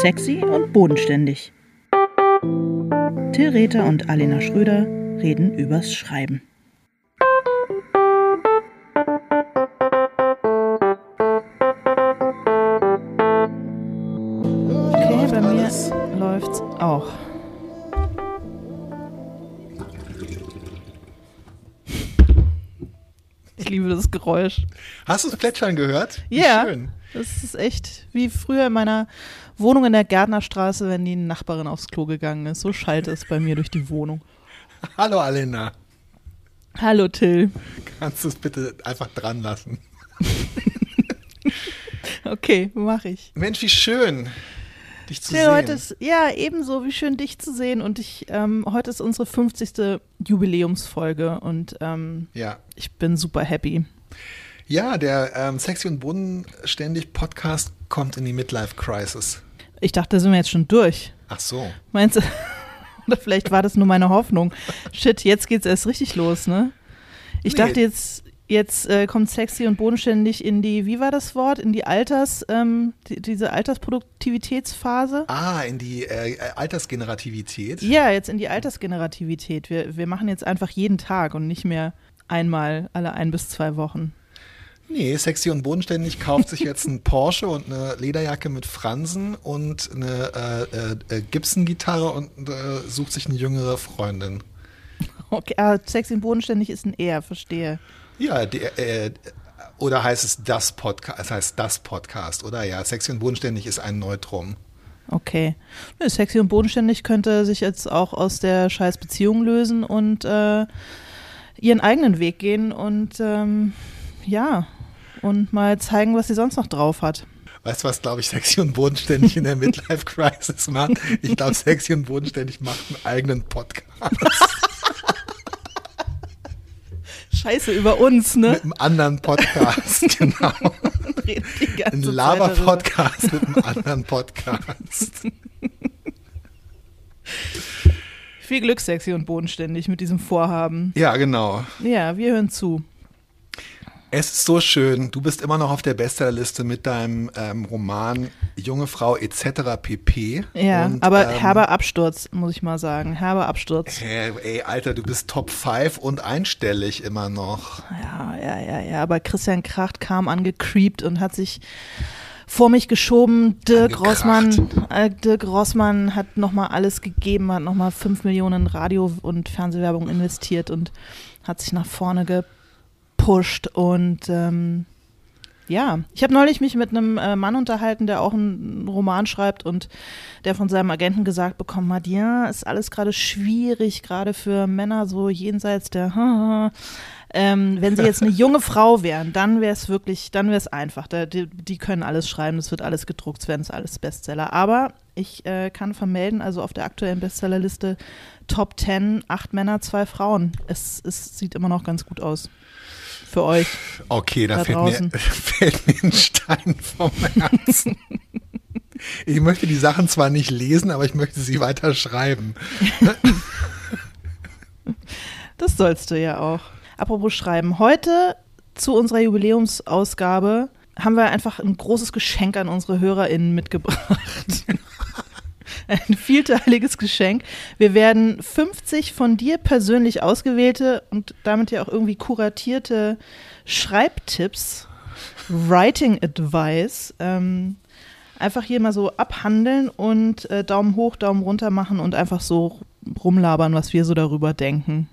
Sexy und bodenständig. Till Rether und Alena Schröder reden übers Schreiben. Geräusch. Hast du das Plätschern gehört? Ja. Schön. Das ist echt wie früher in meiner Wohnung in der Gärtnerstraße, wenn die Nachbarin aufs Klo gegangen ist. So schallte es bei mir durch die Wohnung. Hallo Alena. Hallo Till. Kannst du es bitte einfach dran lassen? Okay, mach ich. Mensch, wie schön, dich zu Till, sehen. heute ist, ja, ebenso, wie schön dich zu sehen. Und ich, ähm, heute ist unsere 50. Jubiläumsfolge und ähm, ja. ich bin super happy. Ja, der ähm, Sexy und Bodenständig Podcast kommt in die Midlife Crisis. Ich dachte, da sind wir jetzt schon durch. Ach so. Meinst du? Oder vielleicht war das nur meine Hoffnung. Shit, jetzt geht's erst richtig los, ne? Ich Nee. dachte jetzt, jetzt äh, kommt sexy und bodenständig in die, wie war das Wort? In die Alters, ähm, die, diese Altersproduktivitätsphase. Ah, in die äh, Altersgenerativität. Ja, jetzt in die Altersgenerativität. Wir, wir machen jetzt einfach jeden Tag und nicht mehr einmal alle ein bis zwei Wochen. Nee, Sexy und Bodenständig kauft sich jetzt einen Porsche und eine Lederjacke mit Fransen und eine äh, äh, äh, Gibson-Gitarre und äh, sucht sich eine jüngere Freundin. Okay, ah, sexy und bodenständig ist ein Er, verstehe. Ja, der, äh, oder heißt es das Podcast? Heißt das Podcast, oder? Ja, Sexy und Bodenständig ist ein Neutrum. Okay. Nö, sexy und bodenständig könnte sich jetzt auch aus der scheiß Beziehung lösen und äh, ihren eigenen Weg gehen und ähm, ja, und mal zeigen, was sie sonst noch drauf hat. Weißt du, was, glaube ich, Sexy und Bodenständig in der Midlife Crisis macht? Ich glaube, Sexy und Bodenständig macht einen eigenen Podcast Scheiße über uns, ne? mit einem anderen Podcast, genau. Ein. Lava-Podcast mit einem anderen Podcast. Viel Glück, sexy und bodenständig mit diesem Vorhaben. Ja, genau. Ja, wir hören zu. Es ist so schön. Du bist immer noch auf der Bestsellerliste mit deinem ähm, Roman Junge Frau etc. pp. Ja, Und, aber ähm, herber Absturz, muss ich mal sagen. Herber Absturz. Hä, ey, Alter, du bist Top 5 und einstellig immer noch. Ja, ja, ja, ja. Aber Christian Kracht kam angecreept und hat sich vor mich geschoben. Dirk. Rossmann, äh, Dirk Rossmann hat nochmal alles gegeben, hat nochmal 5 Millionen Radio- und Fernsehwerbung investiert und hat sich nach vorne gepusht. Und ähm, ja, ich habe neulich mich mit einem äh, Mann unterhalten, der auch einen Roman schreibt und der von seinem Agenten gesagt bekommen hat, ja, ist alles gerade schwierig, gerade für Männer so jenseits der ähm, wenn sie jetzt eine junge Frau wären, dann wäre es wirklich, dann wäre es einfach. Da, die, die können alles schreiben, es wird alles gedruckt, es werden es alles Bestseller. Aber ich äh, kann vermelden, also auf der aktuellen Bestsellerliste Top 10, acht Männer, zwei Frauen. Es, es sieht immer noch ganz gut aus. Für euch. Okay, da, Da fällt, draußen. mir, fällt mir ein Stein vom Herzen. Ich möchte die Sachen zwar nicht lesen, aber ich möchte sie weiter schreiben. Das sollst du ja auch. Apropos Schreiben. Heute zu unserer Jubiläumsausgabe haben wir einfach ein großes Geschenk an unsere HörerInnen mitgebracht. Ein vielteiliges Geschenk. Wir werden 50 von dir persönlich ausgewählte und damit ja auch irgendwie kuratierte Schreibtipps, Writing Advice, ähm, einfach hier mal so abhandeln und äh, Daumen hoch, Daumen runter machen und einfach so rumlabern, was wir so darüber denken.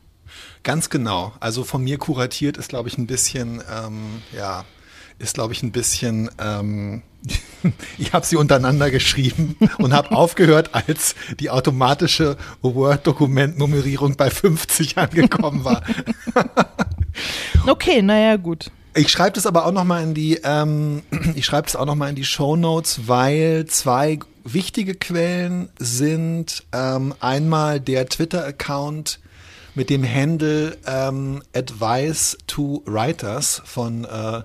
Ganz genau. Also von mir kuratiert ist, glaube ich, ein bisschen, ähm, ja, ist, glaube ich, ein bisschen, ähm, ich habe sie untereinander geschrieben und habe aufgehört, als die automatische Word-Dokument-Nummerierung bei 50 angekommen war. Okay, naja, gut. Ich schreibe das aber auch noch mal in die, ähm, ich schreibe das auch noch mal in die Show Notes, weil zwei wichtige Quellen sind ähm, einmal der Twitter-Account mit dem Handle ähm, Advice to Writers von äh,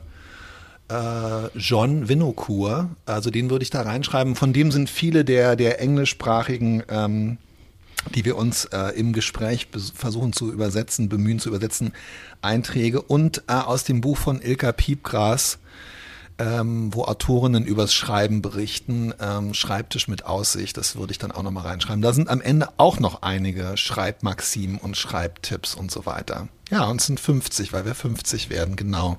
äh, John Winokur. Also den würde ich da reinschreiben. Von dem sind viele der der englischsprachigen ähm, die wir uns äh, im Gespräch versuchen zu übersetzen, bemühen zu übersetzen, Einträge und äh, aus dem Buch von Ilka Piepgras ähm, wo Autorinnen übers Schreiben berichten, ähm, Schreibtisch mit Aussicht, das würde ich dann auch nochmal reinschreiben. Da sind am Ende auch noch einige Schreibmaximen und Schreibtipps und so weiter. Ja, und es sind 50, weil wir 50 werden, genau.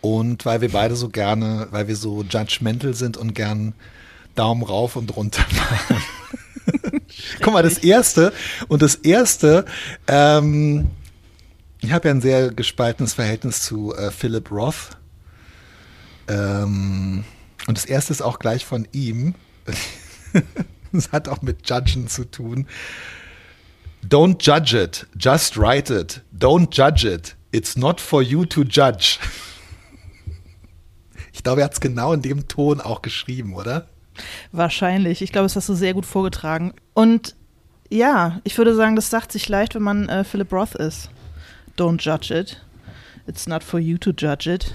Und weil wir beide so gerne, weil wir so judgmental sind und gern Daumen rauf und runter machen. Guck mal, das erste und das erste, ähm, ich habe ja ein sehr gespaltenes Verhältnis zu äh, Philip Roth. Ähm, und das erste ist auch gleich von ihm. Das hat auch mit Judgen zu tun. Don't judge it, just write it. Don't judge it. It's not for you to judge. Ich glaube, er hat es genau in dem Ton auch geschrieben, oder? Wahrscheinlich. Ich glaube, das hast du sehr gut vorgetragen. Und ja, ich würde sagen, das sagt sich leicht, wenn man äh, Philip Roth ist. Don't judge it. It's not for you to judge it.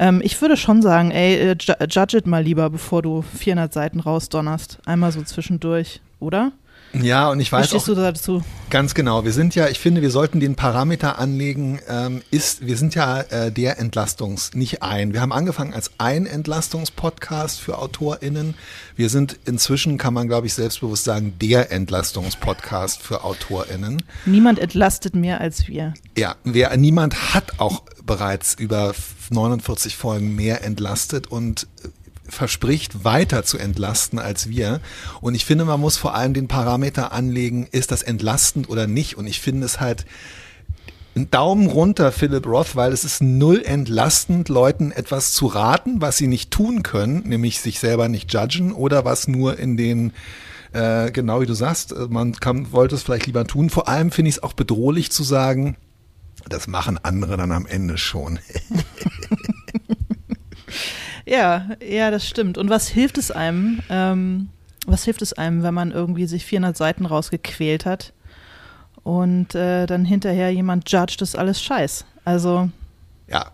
Ähm, ich würde schon sagen, ey, äh, judge it mal lieber, bevor du 400 Seiten rausdonnerst. Einmal so zwischendurch, oder? Ja, und ich weiß Wie stehst auch du dazu? ganz genau. Wir sind ja, ich finde, wir sollten den Parameter anlegen. Ähm, ist, wir sind ja äh, der Entlastungs, nicht ein. Wir haben angefangen als ein Entlastungspodcast für AutorInnen. Wir sind inzwischen, kann man glaube ich selbstbewusst sagen, der Entlastungspodcast für AutorInnen. Niemand entlastet mehr als wir. Ja, wer, niemand hat auch bereits über 49 Folgen mehr entlastet und verspricht, weiter zu entlasten als wir. Und ich finde, man muss vor allem den Parameter anlegen, ist das entlastend oder nicht. Und ich finde es halt ein Daumen runter, Philip Roth, weil es ist null entlastend, Leuten etwas zu raten, was sie nicht tun können, nämlich sich selber nicht judgen oder was nur in den äh, genau wie du sagst, äh, man kann, wollte es vielleicht lieber tun. Vor allem finde ich es auch bedrohlich zu sagen, das machen andere dann am Ende schon. Ja, ja, das stimmt. Und was hilft es einem? Ähm, was hilft es einem, wenn man irgendwie sich 400 Seiten rausgequält hat und äh, dann hinterher jemand judgt, das ist alles Scheiß. Also, ja,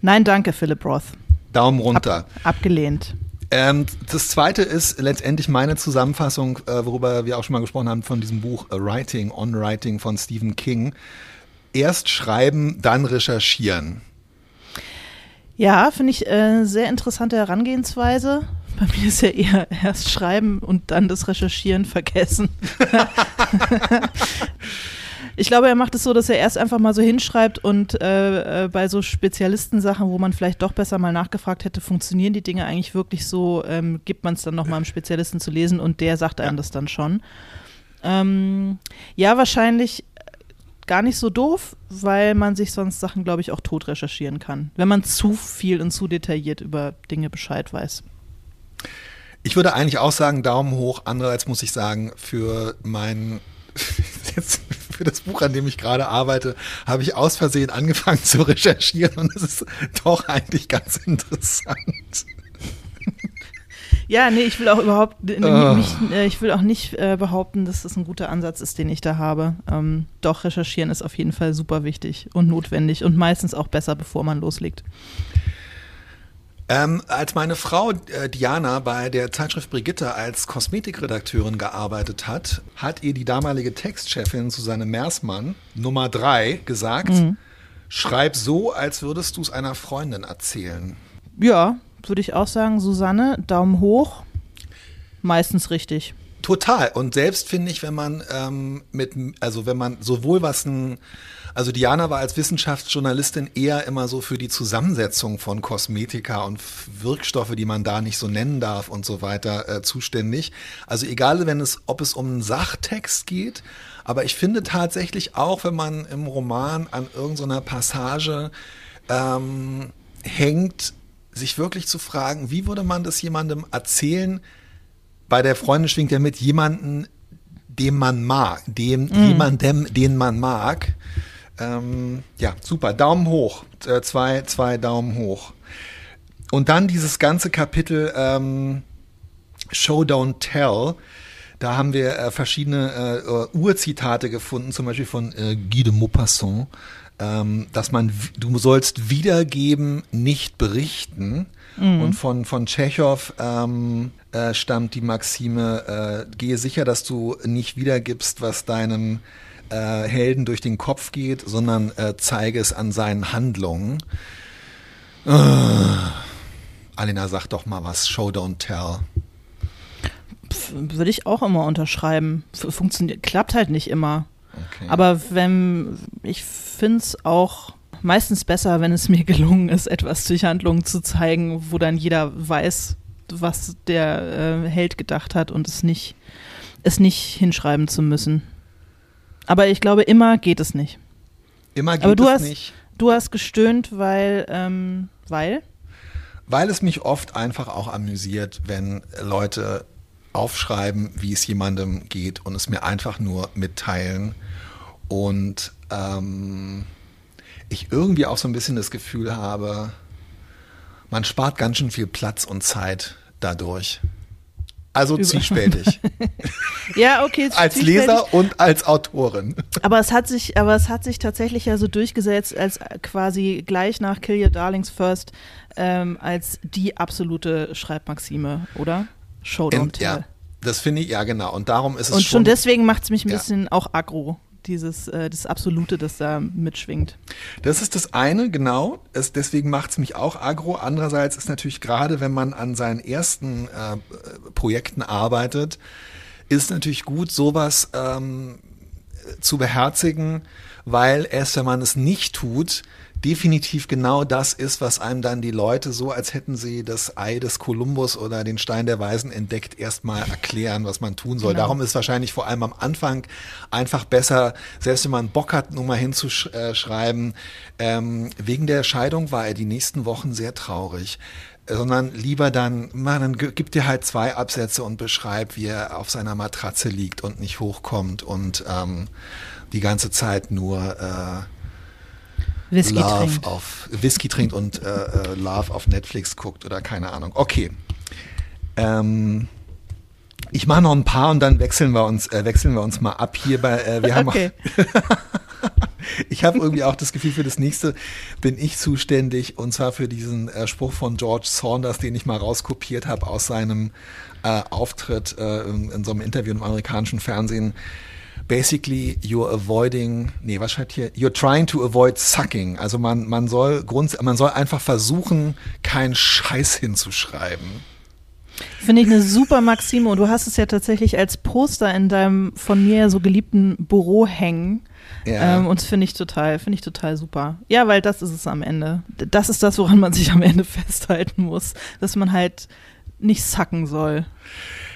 nein, danke, Philip Roth. Daumen runter. Ab, abgelehnt. Ähm, das zweite ist letztendlich meine Zusammenfassung, äh, worüber wir auch schon mal gesprochen haben, von diesem Buch äh, Writing on Writing von Stephen King. Erst schreiben, dann recherchieren. Ja, finde ich äh, sehr interessante Herangehensweise. Bei mir ist ja eher erst schreiben und dann das Recherchieren vergessen. ich glaube, er macht es so, dass er erst einfach mal so hinschreibt und äh, äh, bei so Spezialistensachen, wo man vielleicht doch besser mal nachgefragt hätte, funktionieren die Dinge eigentlich wirklich so, ähm, gibt man es dann nochmal einem Spezialisten zu lesen und der sagt einem das dann schon. Ähm, ja, wahrscheinlich gar nicht so doof, weil man sich sonst Sachen, glaube ich, auch tot recherchieren kann, wenn man zu viel und zu detailliert über Dinge Bescheid weiß. Ich würde eigentlich auch sagen, Daumen hoch. Andererseits muss ich sagen, für mein für das Buch, an dem ich gerade arbeite, habe ich aus Versehen angefangen zu recherchieren und es ist doch eigentlich ganz interessant. Ja, nee, ich will auch überhaupt nicht, äh, ich will auch nicht äh, behaupten, dass das ein guter Ansatz ist, den ich da habe. Ähm, doch, recherchieren ist auf jeden Fall super wichtig und notwendig und meistens auch besser, bevor man loslegt. Ähm, als meine Frau äh, Diana bei der Zeitschrift Brigitte als Kosmetikredakteurin gearbeitet hat, hat ihr die damalige Textchefin Susanne Mersmann Nummer drei gesagt, Mhm. schreib so, als würdest du es einer Freundin erzählen. Ja, würde ich auch sagen, Susanne, Daumen hoch. Meistens richtig. Total. Und selbst finde ich, wenn man ähm, mit, also wenn man sowohl was ein, also Diana war als Wissenschaftsjournalistin eher immer so für die Zusammensetzung von Kosmetika und Wirkstoffe, die man da nicht so nennen darf und so weiter, äh, zuständig. Also egal, wenn es, ob es um einen Sachtext geht, aber ich finde tatsächlich auch, wenn man im Roman an irgendeiner Passage ähm, hängt, sich wirklich zu fragen, wie würde man das jemandem erzählen, bei der Freundin schwingt ja mit jemanden, dem man mag, dem jemandem, den man mag. Ähm, ja, super. Daumen hoch. Äh, zwei, zwei Daumen hoch. Und dann dieses ganze Kapitel ähm, Show Don't Tell. Da haben wir äh, verschiedene äh, äh, Urzitate gefunden, zum Beispiel von äh, Guy de Maupassant, dass man, du sollst wiedergeben, nicht berichten. Und von, von Tschechow ähm, äh, stammt die Maxime, äh, gehe sicher, dass du nicht wiedergibst, was deinem äh, Helden durch den Kopf geht, sondern äh, zeige es an seinen Handlungen. Alina, sag doch mal was. Show, don't tell. Würde ich auch immer unterschreiben. Funktioniert, klappt halt nicht immer. Okay. Aber wenn, ich finde es auch meistens besser, wenn es mir gelungen ist, etwas durch Handlungen zu zeigen, wo dann jeder weiß, was der äh, Held gedacht hat und es nicht, es nicht hinschreiben zu müssen. Aber ich glaube, immer geht es nicht. Immer geht Aber du es hast, nicht. du hast gestöhnt, weil, ähm, weil? Weil es mich oft einfach auch amüsiert, wenn Leute aufschreiben, wie es jemandem geht und es mir einfach nur mitteilen. Und ähm, ich irgendwie auch so ein bisschen das Gefühl habe, man spart ganz schön viel Platz und Zeit dadurch. Also Über- zwiespältig. Ja, okay. als. Leser und als Autorin. Aber es hat sich, aber es hat sich tatsächlich ja so durchgesetzt, als quasi gleich nach Kill Your Darlings First ähm, als die absolute Schreibmaxime, oder? Show don't Und, tell. ja, das finde ich, ja genau. Und darum ist es Und schon, schon deswegen macht es mich ein Ja. bisschen auch aggro, dieses äh, das Absolute, das da mitschwingt. Das ist das eine, genau. Es, deswegen macht es mich auch agro. Andererseits ist natürlich gerade, wenn man an seinen ersten äh, Projekten arbeitet, ist natürlich gut, sowas ähm, zu beherzigen, weil es, wenn man es nicht tut, definitiv genau das ist, was einem dann die Leute so, als hätten sie das Ei des Kolumbus oder den Stein der Weisen entdeckt, erstmal erklären, was man tun soll. Genau. Darum ist wahrscheinlich vor allem am Anfang einfach besser, selbst wenn man Bock hat, nur mal hinzuschreiben, ähm, wegen der Scheidung war er die nächsten Wochen sehr traurig sondern lieber dann, man, dann gi- gib dir halt zwei Absätze und beschreib, wie er auf seiner Matratze liegt und nicht hochkommt und ähm, die ganze Zeit nur äh, Whisky Love trinkt. auf Whisky trinkt und äh, äh, Love auf Netflix guckt oder keine Ahnung. Okay. Ähm, ich mache noch ein paar und dann wechseln wir uns, äh, wechseln wir uns mal ab hier bei. Äh, wir haben Okay. ich habe irgendwie auch das Gefühl, für das nächste bin ich zuständig und zwar für diesen äh, Spruch von George Saunders, den ich mal rauskopiert habe aus seinem äh, Auftritt äh, in, in so einem Interview im amerikanischen Fernsehen. Basically, you're avoiding, nee, was steht hier? You're trying to avoid sucking. Also man, man soll grunds man soll einfach versuchen, keinen Scheiß hinzuschreiben. Finde ich eine super Maxime und du hast es ja tatsächlich als Poster in deinem von mir so geliebten Büro hängen. Ja. Ähm, und das finde ich total, finde ich total super. Ja, weil das ist es am Ende. Das ist das, woran man sich am Ende festhalten muss, dass man halt nicht sacken soll.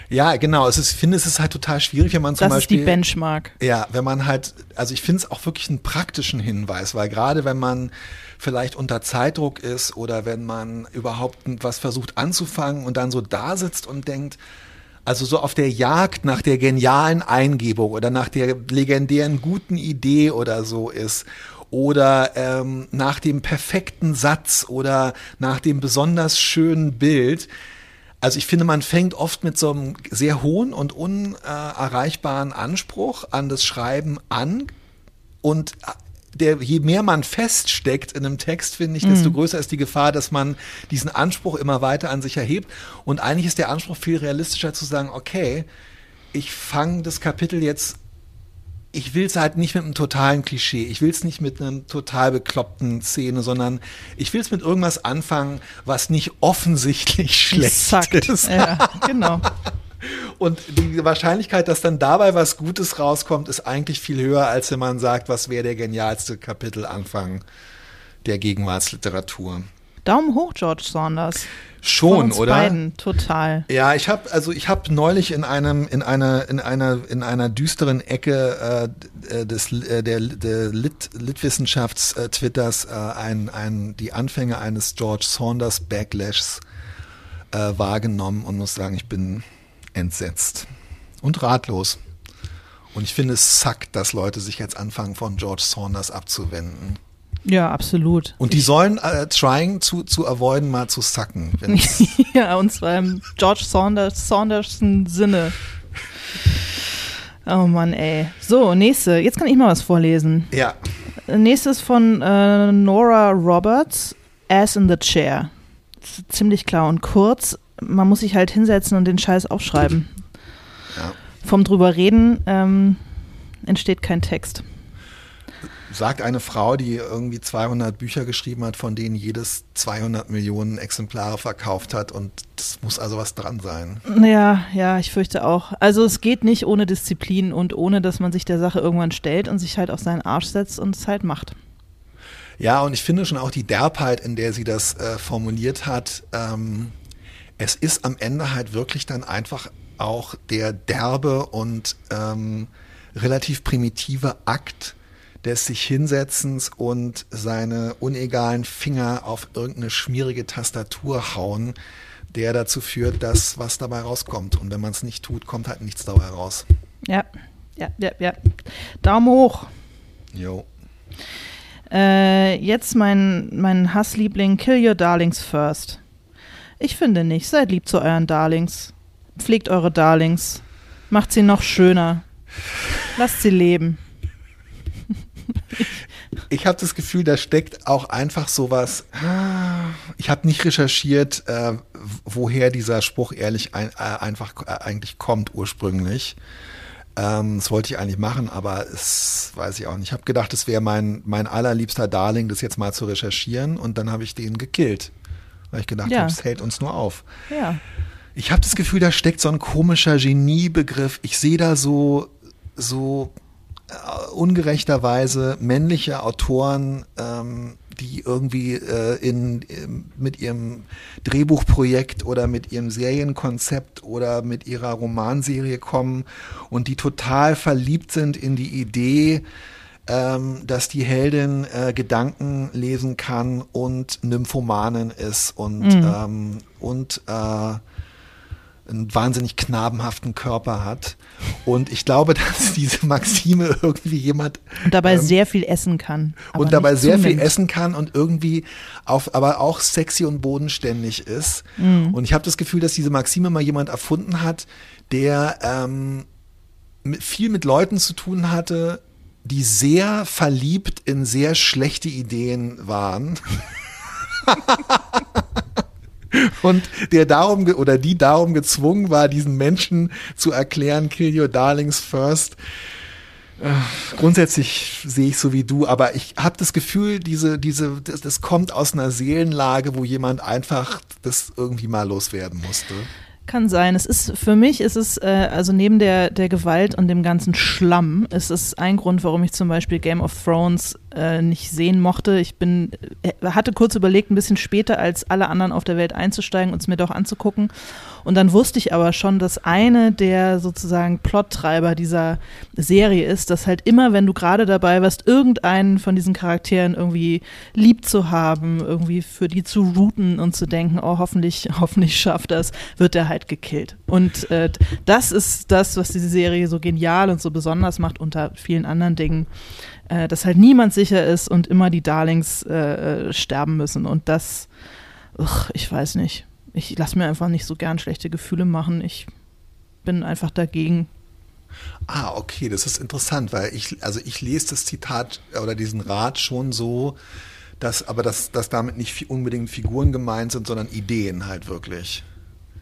Ja, genau. Es ist, ich finde, es ist halt total schwierig, wenn man zum Das ist die Beispiel. Benchmark. Ja, wenn man halt, also ich finde es auch wirklich einen praktischen Hinweis, weil gerade wenn man vielleicht unter Zeitdruck ist oder wenn man überhaupt was versucht anzufangen und dann so da sitzt und denkt, also so auf der Jagd nach der genialen Eingebung oder nach der legendären guten Idee oder so ist oder ähm, nach dem perfekten Satz oder nach dem besonders schönen Bild. Also ich finde, man fängt oft mit so einem sehr hohen und unerreichbaren Anspruch an das Schreiben an und der, je mehr man feststeckt in einem Text, finde ich, desto größer ist die Gefahr, dass man diesen Anspruch immer weiter an sich erhebt. Und eigentlich ist der Anspruch viel realistischer zu sagen, okay, ich fange das Kapitel jetzt, ich will es halt nicht mit einem totalen Klischee, ich will es nicht mit einem total bekloppten Szene, sondern ich will es mit irgendwas anfangen, was nicht offensichtlich schlecht Sackt. ist. Ja, genau. Und die Wahrscheinlichkeit, dass dann dabei was Gutes rauskommt, ist eigentlich viel höher, als wenn man sagt, was wäre der genialste Kapitelanfang der Gegenwartsliteratur. Daumen hoch, George Saunders. Schon, oder? beiden, total. Ja, ich habe also ich habe neulich in einem in einer in einer in einer düsteren Ecke äh, des äh, der, der Lit, Litwissenschafts äh, Twitters äh, ein, ein die Anfänge eines George Saunders Backlashs äh, wahrgenommen und muss sagen, ich bin entsetzt und ratlos. Und ich finde es sackt, dass Leute sich jetzt anfangen von George Saunders abzuwenden. Ja, absolut. Und die sollen äh, trying zu, zu avoiden, mal zu sacken. Ja, und zwar im George Saunders, Saundersen Sinne. Oh Mann, ey. So, nächste. Jetzt kann ich mal was vorlesen. ja, Nächstes von äh, Nora Roberts, Ass in the Chair. Ziemlich klar und kurz. Man muss sich halt hinsetzen und den Scheiß aufschreiben. Ja. Vom drüber reden ähm, entsteht kein Text. Sagt eine Frau, die irgendwie 200 Bücher geschrieben hat, von denen jedes 200 Millionen Exemplare verkauft hat und es muss also was dran sein. Ja, ja, ich fürchte auch. Also es geht nicht ohne Disziplin und ohne, dass man sich der Sache irgendwann stellt und sich halt auf seinen Arsch setzt und es halt macht. Ja, und ich finde schon auch die Derbheit, in der sie das äh, formuliert hat, ähm, es ist am Ende halt wirklich dann einfach auch der derbe und ähm, relativ primitive Akt des sich Hinsetzens und seine unegalen Finger auf irgendeine schmierige Tastatur hauen, der dazu führt, dass was dabei rauskommt. Und wenn man es nicht tut, kommt halt nichts dabei raus. Ja, ja, ja, ja. Daumen hoch. Jo. Äh, jetzt mein, mein Hassliebling, Kill Your Darlings First. Ich finde nicht. Seid lieb zu euren Darlings. Pflegt eure Darlings. Macht sie noch schöner. Lasst sie leben. Ich habe das Gefühl, da steckt auch einfach sowas. Ich habe nicht recherchiert, äh, woher dieser Spruch ehrlich ein, äh, einfach äh, eigentlich kommt ursprünglich. Ähm, das wollte ich eigentlich machen, aber es weiß ich auch nicht. Ich habe gedacht, es wäre mein, mein allerliebster Darling, das jetzt mal zu recherchieren und dann habe ich den gekillt. Weil ich gedacht Ja. habe, es hält uns nur auf. Ja. Ich habe das Gefühl, da steckt so ein komischer Geniebegriff. Ich sehe da so, so äh, ungerechterweise männliche Autoren, ähm, die irgendwie äh, in, im- mit ihrem Drehbuchprojekt oder mit ihrem Serienkonzept oder mit ihrer Romanserie kommen und die total verliebt sind in die Idee, ähm, dass die Heldin äh, Gedanken lesen kann und Nymphomanin ist und, ähm, und äh, einen wahnsinnig knabenhaften Körper hat. Und ich glaube, dass diese Maxime irgendwie jemand Und dabei sehr viel essen kann. und dabei sehr viel zunimmt. essen kann und irgendwie auf, aber auch sexy und bodenständig ist. Mhm. Und ich habe das Gefühl, dass diese Maxime mal jemand erfunden hat, der ähm, mit, viel mit Leuten zu tun hatte, die sehr verliebt in sehr schlechte Ideen waren. Und der darum oder die darum gezwungen war, diesen Menschen zu erklären, kill your darlings first. Äh, Grundsätzlich sehe ich so wie du, aber ich habe das Gefühl, diese, diese, das, das kommt aus einer Seelenlage, wo jemand einfach das irgendwie mal loswerden musste. Kann sein. Es ist für mich ist es äh, also neben der der Gewalt und dem ganzen Schlamm ist es ein Grund, warum ich zum Beispiel Game of Thrones äh, nicht sehen mochte. Ich bin äh, hatte kurz überlegt, ein bisschen später als alle anderen auf der Welt einzusteigen und es mir doch anzugucken. Und dann wusste ich aber schon, dass eine der sozusagen Plottreiber dieser Serie ist, dass halt immer, wenn du gerade dabei warst, irgendeinen von diesen Charakteren irgendwie lieb zu haben, irgendwie für die zu routen und zu denken, oh, hoffentlich, hoffentlich schafft das, wird er halt gekillt. Und äh, das ist das, was diese Serie so genial und so besonders macht, unter vielen anderen Dingen, äh, dass halt niemand sicher ist und immer die Darlings äh, äh, sterben müssen. Und das, ugh, ich weiß nicht. Ich lasse mir einfach nicht so gern schlechte Gefühle machen. Ich bin einfach dagegen. Ah, okay, das ist interessant, weil ich, also ich lese das Zitat oder diesen Rat schon so, dass, aber dass, dass damit nicht unbedingt Figuren gemeint sind, sondern Ideen halt wirklich.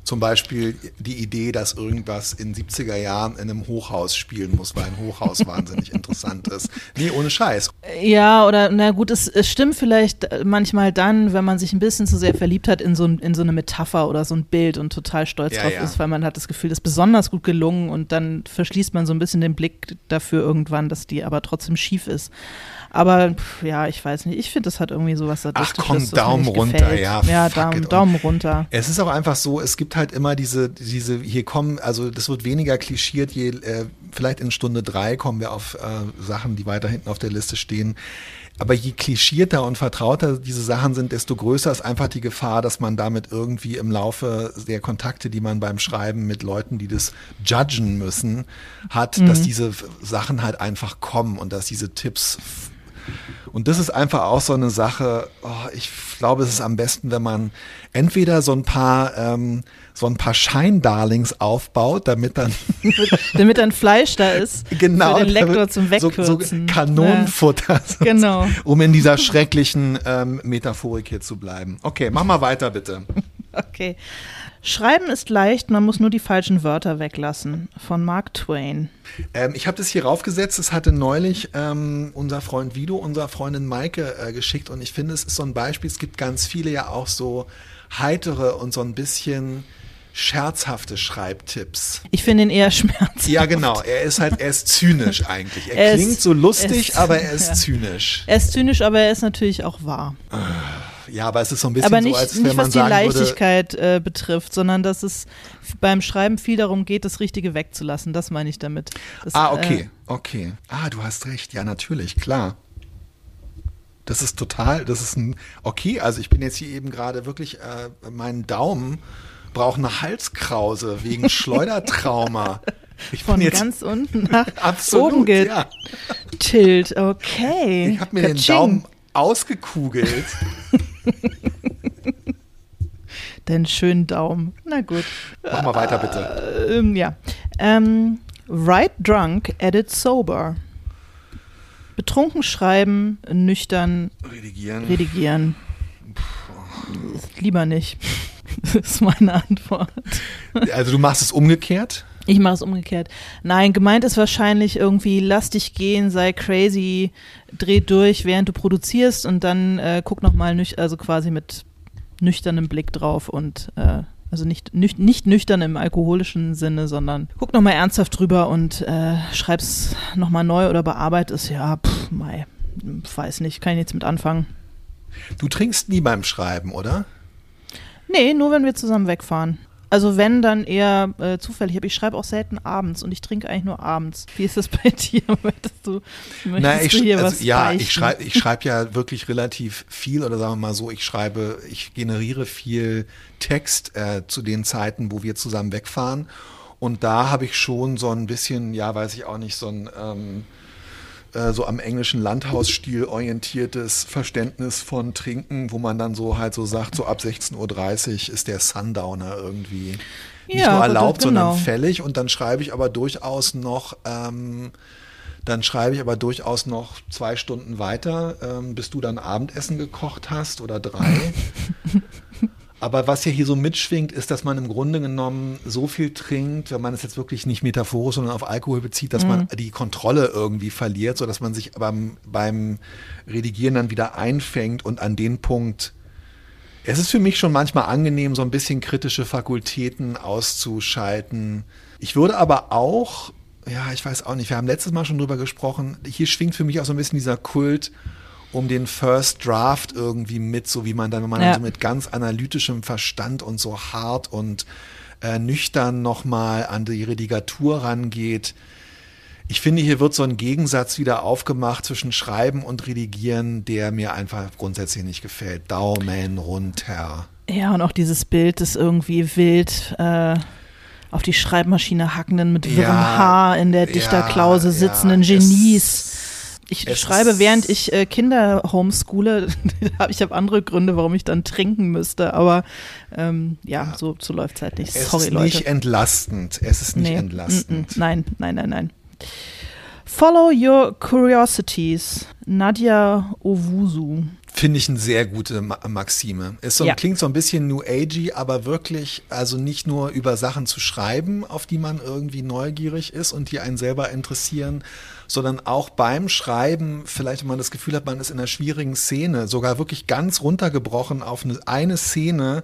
Zum Beispiel die Idee, dass irgendwas in 70er Jahren in einem Hochhaus spielen muss, weil ein Hochhaus wahnsinnig interessant ist. Nee, ohne Scheiß. Ja, oder na gut, es, es stimmt vielleicht manchmal dann, wenn man sich ein bisschen zu sehr verliebt hat in so, in so eine Metapher oder so ein Bild und total stolz Ja, drauf ja. ist, weil man hat das Gefühl, das ist besonders gut gelungen und dann verschließt man so ein bisschen den Blick dafür irgendwann, dass die aber trotzdem schief ist. Aber pff, ja, ich weiß nicht, ich finde, das hat irgendwie so was Sadistisches. komm, das mir Daumen runter, gefällt. ja, Ja, Daumen. Daumen runter. Es ist auch einfach so, es gibt halt immer diese, diese, hier kommen, also das wird weniger klischiert, je, äh, vielleicht in Stunde drei kommen wir auf äh, Sachen, die weiter hinten auf der Liste stehen. Aber je klischierter und vertrauter diese Sachen sind, desto größer ist einfach die Gefahr, dass man damit irgendwie im Laufe der Kontakte, die man beim Schreiben mit Leuten, die das judgen müssen, hat, dass diese Sachen halt einfach kommen und dass diese Tipps und das ist einfach auch so eine Sache, oh, ich glaube, es ist am besten, wenn man entweder so ein paar, ähm, so ein paar Scheindarlings aufbaut, damit dann Damit dann Fleisch da ist genau für den Lektor damit- zum so, Wegkürzen. so Kanonenfutter, Genau. um in dieser schrecklichen ähm, Metaphorik hier zu bleiben. Okay, mach mal weiter bitte. Okay. Schreiben ist leicht, man muss nur die falschen Wörter weglassen. Von Mark Twain. Ähm, ich habe das hier raufgesetzt. Es hatte neulich ähm, unser Freund Vido, unserer Freundin Maike äh, geschickt. Und ich finde, es ist so ein Beispiel. Es gibt ganz viele ja auch so heitere und so ein bisschen scherzhafte Schreibtipps. Ich finde ihn eher schmerzhaft. Ja, genau. Er ist halt, er ist zynisch eigentlich. Er, Er klingt ist- so lustig, ist- aber er ist ja. zynisch. Er ist zynisch, aber er ist natürlich auch wahr. Ja, aber es ist so ein bisschen aber so, nicht, als wenn nicht man was die sagen würde, Leichtigkeit äh, betrifft, sondern dass es beim Schreiben viel darum geht, das Richtige wegzulassen. Das meine ich damit. Das, Ah, äh, okay, okay. Ah, du hast recht. Ja, natürlich, klar. Das ist total, das ist ein, okay, also ich bin jetzt hier eben gerade wirklich, äh, mein Daumen braucht eine Halskrause wegen Schleudertrauma. Ich von ganz unten nach absolut, oben ja. getilt. Okay. Ich habe mir den Katsching. Daumen ausgekugelt. Deinen schönen Daumen. Na gut. Mach mal weiter, bitte. Ähm, ja. Ähm, write drunk, edit sober. Betrunken schreiben, nüchtern Redigieren. redigieren. Lieber nicht. Das ist meine Antwort. Also du machst es umgekehrt? Ich mache es umgekehrt. Nein, gemeint ist wahrscheinlich irgendwie, lass dich gehen, sei crazy, dreh durch, während du produzierst und dann äh, guck nochmal, nüch also quasi mit nüchternem Blick drauf und äh, also nicht, nüch nicht nüchtern im alkoholischen Sinne, sondern guck nochmal ernsthaft drüber und äh, schreib's nochmal neu oder bearbeite es. Ja, pff, mei, weiß nicht, kann ich nichts mit anfangen. Du trinkst nie beim Schreiben, oder? Nee, nur wenn wir zusammen wegfahren. Also wenn, dann eher äh, zufällig. Aber ich schreibe auch selten abends und ich trinke eigentlich nur abends. Wie ist das bei dir? Möchtest du, möchtest Na, ich, du hier also, was ja, beichten? ich schreibe ich schreib ja wirklich relativ viel oder sagen wir mal so, ich schreibe, ich generiere viel Text äh, zu den Zeiten, wo wir zusammen wegfahren. Und da habe ich schon so ein bisschen, ja, weiß ich auch nicht, so ein ähm, äh, so am englischen Landhausstil orientiertes Verständnis von Trinken, wo man dann so halt so sagt, so ab 16.30 Uhr ist der Sundowner irgendwie nicht Ja, nur aber erlaubt, das- genau. sondern fällig. Und dann schreibe ich aber durchaus noch ähm, dann schreibe ich aber durchaus noch zwei Stunden weiter, ähm, bis du dann Abendessen gekocht hast oder drei. aber was ja hier so mitschwingt, ist, dass man im Grunde genommen so viel trinkt, wenn man es jetzt wirklich nicht metaphorisch, sondern auf Alkohol bezieht, dass man die Kontrolle irgendwie verliert, sodass man sich beim, beim Redigieren dann wieder einfängt und an den Punkt es ist für mich schon manchmal angenehm, so ein bisschen kritische Fakultäten auszuschalten. Ich würde aber auch, ja, ich weiß auch nicht, wir haben letztes Mal schon drüber gesprochen, hier schwingt für mich auch so ein bisschen dieser Kult um den First Draft irgendwie mit, so wie man dann, wenn man Ja. dann so mit ganz analytischem Verstand und so hart und äh, nüchtern nochmal an die Redigatur rangeht. Ich finde, hier wird so ein Gegensatz wieder aufgemacht zwischen Schreiben und Redigieren, der mir einfach grundsätzlich nicht gefällt. Daumen runter. Ja, und auch dieses Bild des irgendwie wild äh, auf die Schreibmaschine hackenden, mit wirrem Ja, Haar in der Dichterklause ja, sitzenden es- Genies. Ich es schreibe, während ich äh, Kinder homeschoole. ich habe andere Gründe, warum ich dann trinken müsste. Aber ähm, ja, so, so läuft es halt nicht. Es Sorry, ist Leute. nicht entlastend. Es ist nicht Nee, entlastend. nein, nein, nein, nein. Follow your curiosities. Nadia Owusu. Finde ich eine sehr gute Ma Maxime. Ist so, Ja. Klingt so ein bisschen New Agey, aber wirklich, also nicht nur über Sachen zu schreiben, auf die man irgendwie neugierig ist und die einen selber interessieren, sondern auch beim Schreiben, vielleicht wenn man das Gefühl hat, man ist in einer schwierigen Szene, sogar wirklich ganz runtergebrochen auf eine, eine Szene,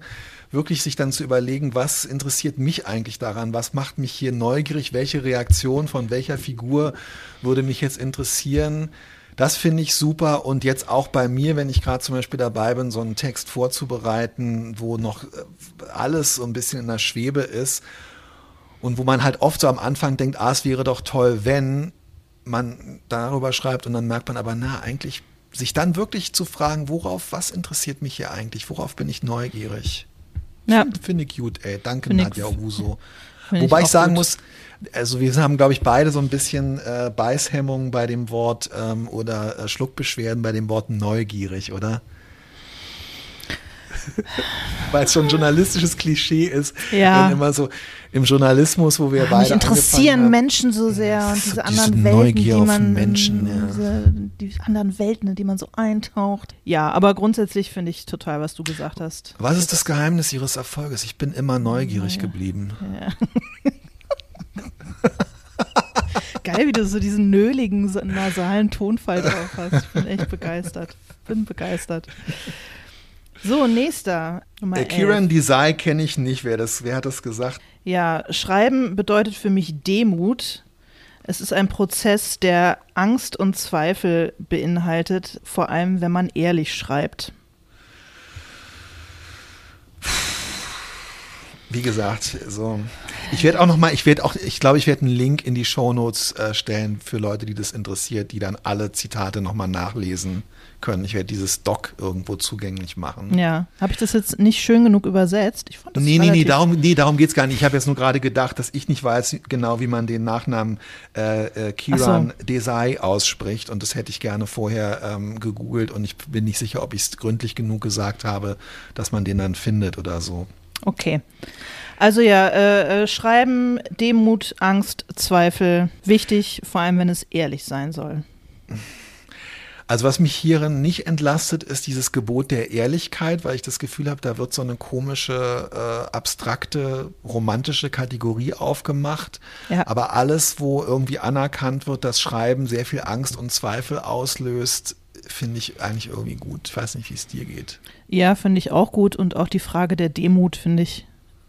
wirklich sich dann zu überlegen, was interessiert mich eigentlich daran, was macht mich hier neugierig, welche Reaktion von welcher Figur würde mich jetzt interessieren. Das finde ich super. Und jetzt auch bei mir, wenn ich gerade zum Beispiel dabei bin, so einen Text vorzubereiten, wo noch äh, alles so ein bisschen in der Schwebe ist und wo man halt oft so am Anfang denkt, ah, es wäre doch toll, wenn man darüber schreibt und dann merkt man aber, na, eigentlich sich dann wirklich zu fragen, worauf, was interessiert mich hier eigentlich, worauf bin ich neugierig? Ja. Finde find ich gut, ey. Danke, Find ich- Nadja. Find Wobei ich, auch sagen gut. muss, also wir haben, glaube ich, beide so ein bisschen äh, Beißhemmung bei dem Wort ähm, oder äh, Schluckbeschwerden bei dem Wort neugierig, oder? Weil es schon ein journalistisches Klischee ist, Ja. wenn immer so im Journalismus, wo wir beide Mich interessieren Menschen so sehr und diese diese anderen Welten, Neugier die auf man, Menschen, ja. diese, die anderen Welten, in die man so eintaucht. Ja, aber grundsätzlich finde ich total, was du gesagt hast. Was ist das Geheimnis Ihres Erfolges? Ich bin immer neugierig geblieben. Geil, wie du so diesen nöligen, nasalen Tonfall drauf hast. Ich bin echt begeistert. Bin begeistert. So, nächster. Nummer Äh, 11. Kiran Desai kenne ich nicht. Wer, das, wer hat das gesagt? Ja, Schreiben bedeutet für mich Demut. Es ist ein Prozess, der Angst und Zweifel beinhaltet, vor allem wenn man ehrlich schreibt. Wie gesagt, so. Ich werde auch noch mal, ich werde auch, ich glaube, ich werde einen Link in die Shownotes äh, stellen für Leute, die das interessiert, die dann alle Zitate noch mal nachlesen können. Ich werde dieses Doc irgendwo zugänglich machen. Ja, habe ich das jetzt nicht schön genug übersetzt? Ich fand das Nee, nee, nee, darum, nee, darum geht's gar nicht. Ich habe jetzt nur gerade gedacht, dass ich nicht weiß genau, wie man den Nachnamen äh, äh, Kiran Desai ausspricht. Und das hätte ich gerne vorher ähm, gegoogelt und ich bin nicht sicher, ob ich es gründlich genug gesagt habe, dass man den dann findet oder so. Okay. Also ja, äh, äh, Schreiben, Demut, Angst, Zweifel, wichtig, vor allem wenn es ehrlich sein soll. Also was mich hierin nicht entlastet, ist dieses Gebot der Ehrlichkeit, weil ich das Gefühl habe, da wird so eine komische, äh, abstrakte, romantische Kategorie aufgemacht. Ja. Aber alles, wo irgendwie anerkannt wird, dass Schreiben sehr viel Angst und Zweifel auslöst, finde ich eigentlich irgendwie gut. Ich weiß nicht, wie es dir geht. Ja, finde ich auch gut und auch die Frage der Demut finde ich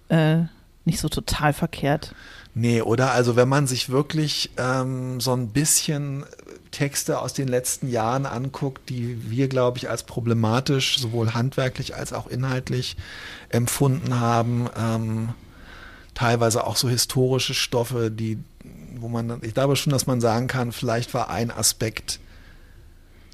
äh, nicht so total verkehrt. Nee, oder? Also wenn man sich wirklich ähm, so ein bisschen Texte aus den letzten Jahren anguckt, die wir, glaube ich, als problematisch, sowohl handwerklich als auch inhaltlich empfunden haben, ähm, teilweise auch so historische Stoffe, die, wo man, ich glaube schon, dass man sagen kann, vielleicht war ein Aspekt,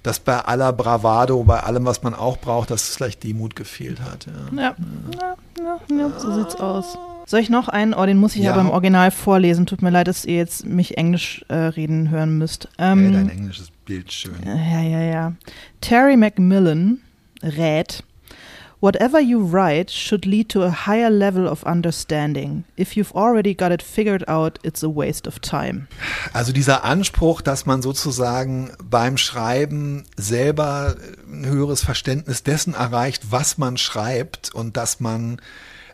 dass bei aller Bravado, bei allem, was man auch braucht, dass es vielleicht Demut gefehlt hat. Ja. Ja, ja, ja, ja so sieht's aus. Soll ich noch einen? Oh, den muss ich Ja. aber im Original vorlesen. Tut mir leid, dass ihr jetzt mich Englisch äh, reden hören müsst. Hey, Ähm, dein englisches Bild schön. Ja, ja, ja. Terry Macmillan rät, Whatever you write should lead to a higher level of understanding. If you've already got it figured out, it's a waste of time. Also dieser Anspruch, dass man sozusagen beim Schreiben selber ein höheres Verständnis dessen erreicht, was man schreibt und dass man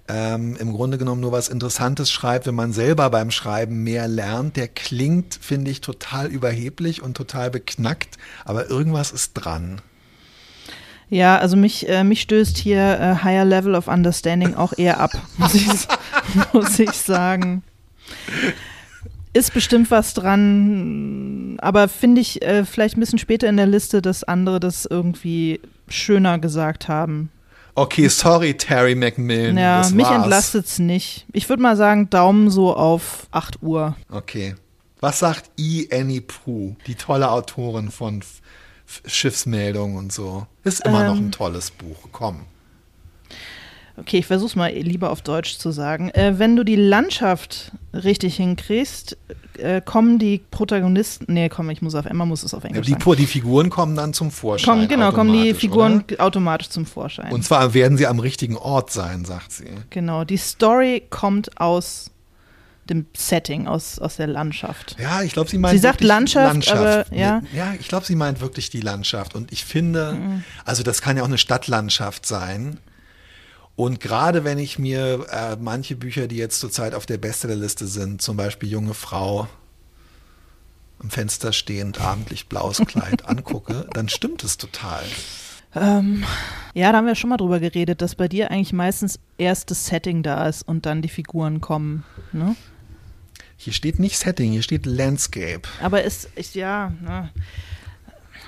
ähm, im Grunde genommen nur was Interessantes schreibt, wenn man selber beim Schreiben mehr lernt, der klingt, finde ich, total überheblich und total beknackt, aber irgendwas ist dran. Ja, also mich, äh, mich stößt hier äh, Higher Level of Understanding auch eher ab, muss ich, muss ich sagen. Ist bestimmt was dran, aber finde ich äh, vielleicht ein bisschen später in der Liste, dass andere das irgendwie schöner gesagt haben. Okay, sorry, Terry Macmillan. Ja, das mich entlastet es nicht. Ich würde mal sagen, Daumen so auf 8 Uhr. Okay. Was sagt E. Annie Prue, die tolle Autorin von Schiffsmeldungen und so? Ist immer noch Ähm. ein tolles Buch. Komm. Okay, ich versuche mal lieber auf Deutsch zu sagen. Äh, wenn du die Landschaft richtig hinkriegst, äh, kommen die Protagonisten. Nee, komm, ich muss auf Emma muss es auf Englisch Die, sagen. die Figuren kommen dann zum Vorschein. Kommen, genau, kommen die Figuren Oder? automatisch zum Vorschein. Und zwar werden sie am richtigen Ort sein, sagt sie. genau, die Story kommt aus dem Setting, aus, aus der Landschaft. Ja, ich glaube, sie meint Sie sagt wirklich Landschaft, aber, ja. Mhm. Ja, ich glaube, sie meint wirklich die Landschaft. Und ich finde, also das kann ja auch eine Stadtlandschaft sein. Und gerade wenn ich mir äh, manche Bücher, die jetzt zurzeit auf der Bestsellerliste sind, zum Beispiel Junge Frau am Fenster stehend, abendlich blaues Kleid angucke, dann stimmt es total. Ähm, ja, da haben wir schon mal drüber geredet, dass bei dir eigentlich meistens erst das Setting da ist und dann die Figuren kommen. Ne? Hier steht nicht Setting, hier steht Landscape. Aber ist, ist ja, na,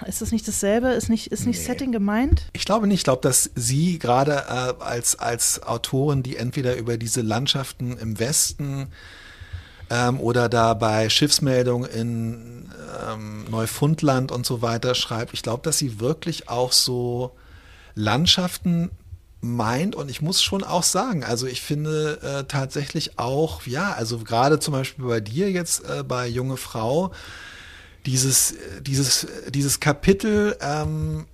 ist das nicht dasselbe? Ist nicht, ist nicht Nee. Setting gemeint? Ich glaube nicht. Ich glaube, dass sie gerade äh, als, als Autorin, die entweder über diese Landschaften im Westen ähm, oder da bei Schiffsmeldung in ähm, Neufundland und so weiter schreibt, ich glaube, dass sie wirklich auch so Landschaften meint und ich muss schon auch sagen, also ich finde äh, tatsächlich auch, ja, also gerade zum Beispiel bei dir jetzt äh, bei Junge Frau, dieses, dieses, dieses Kapitel, ähm,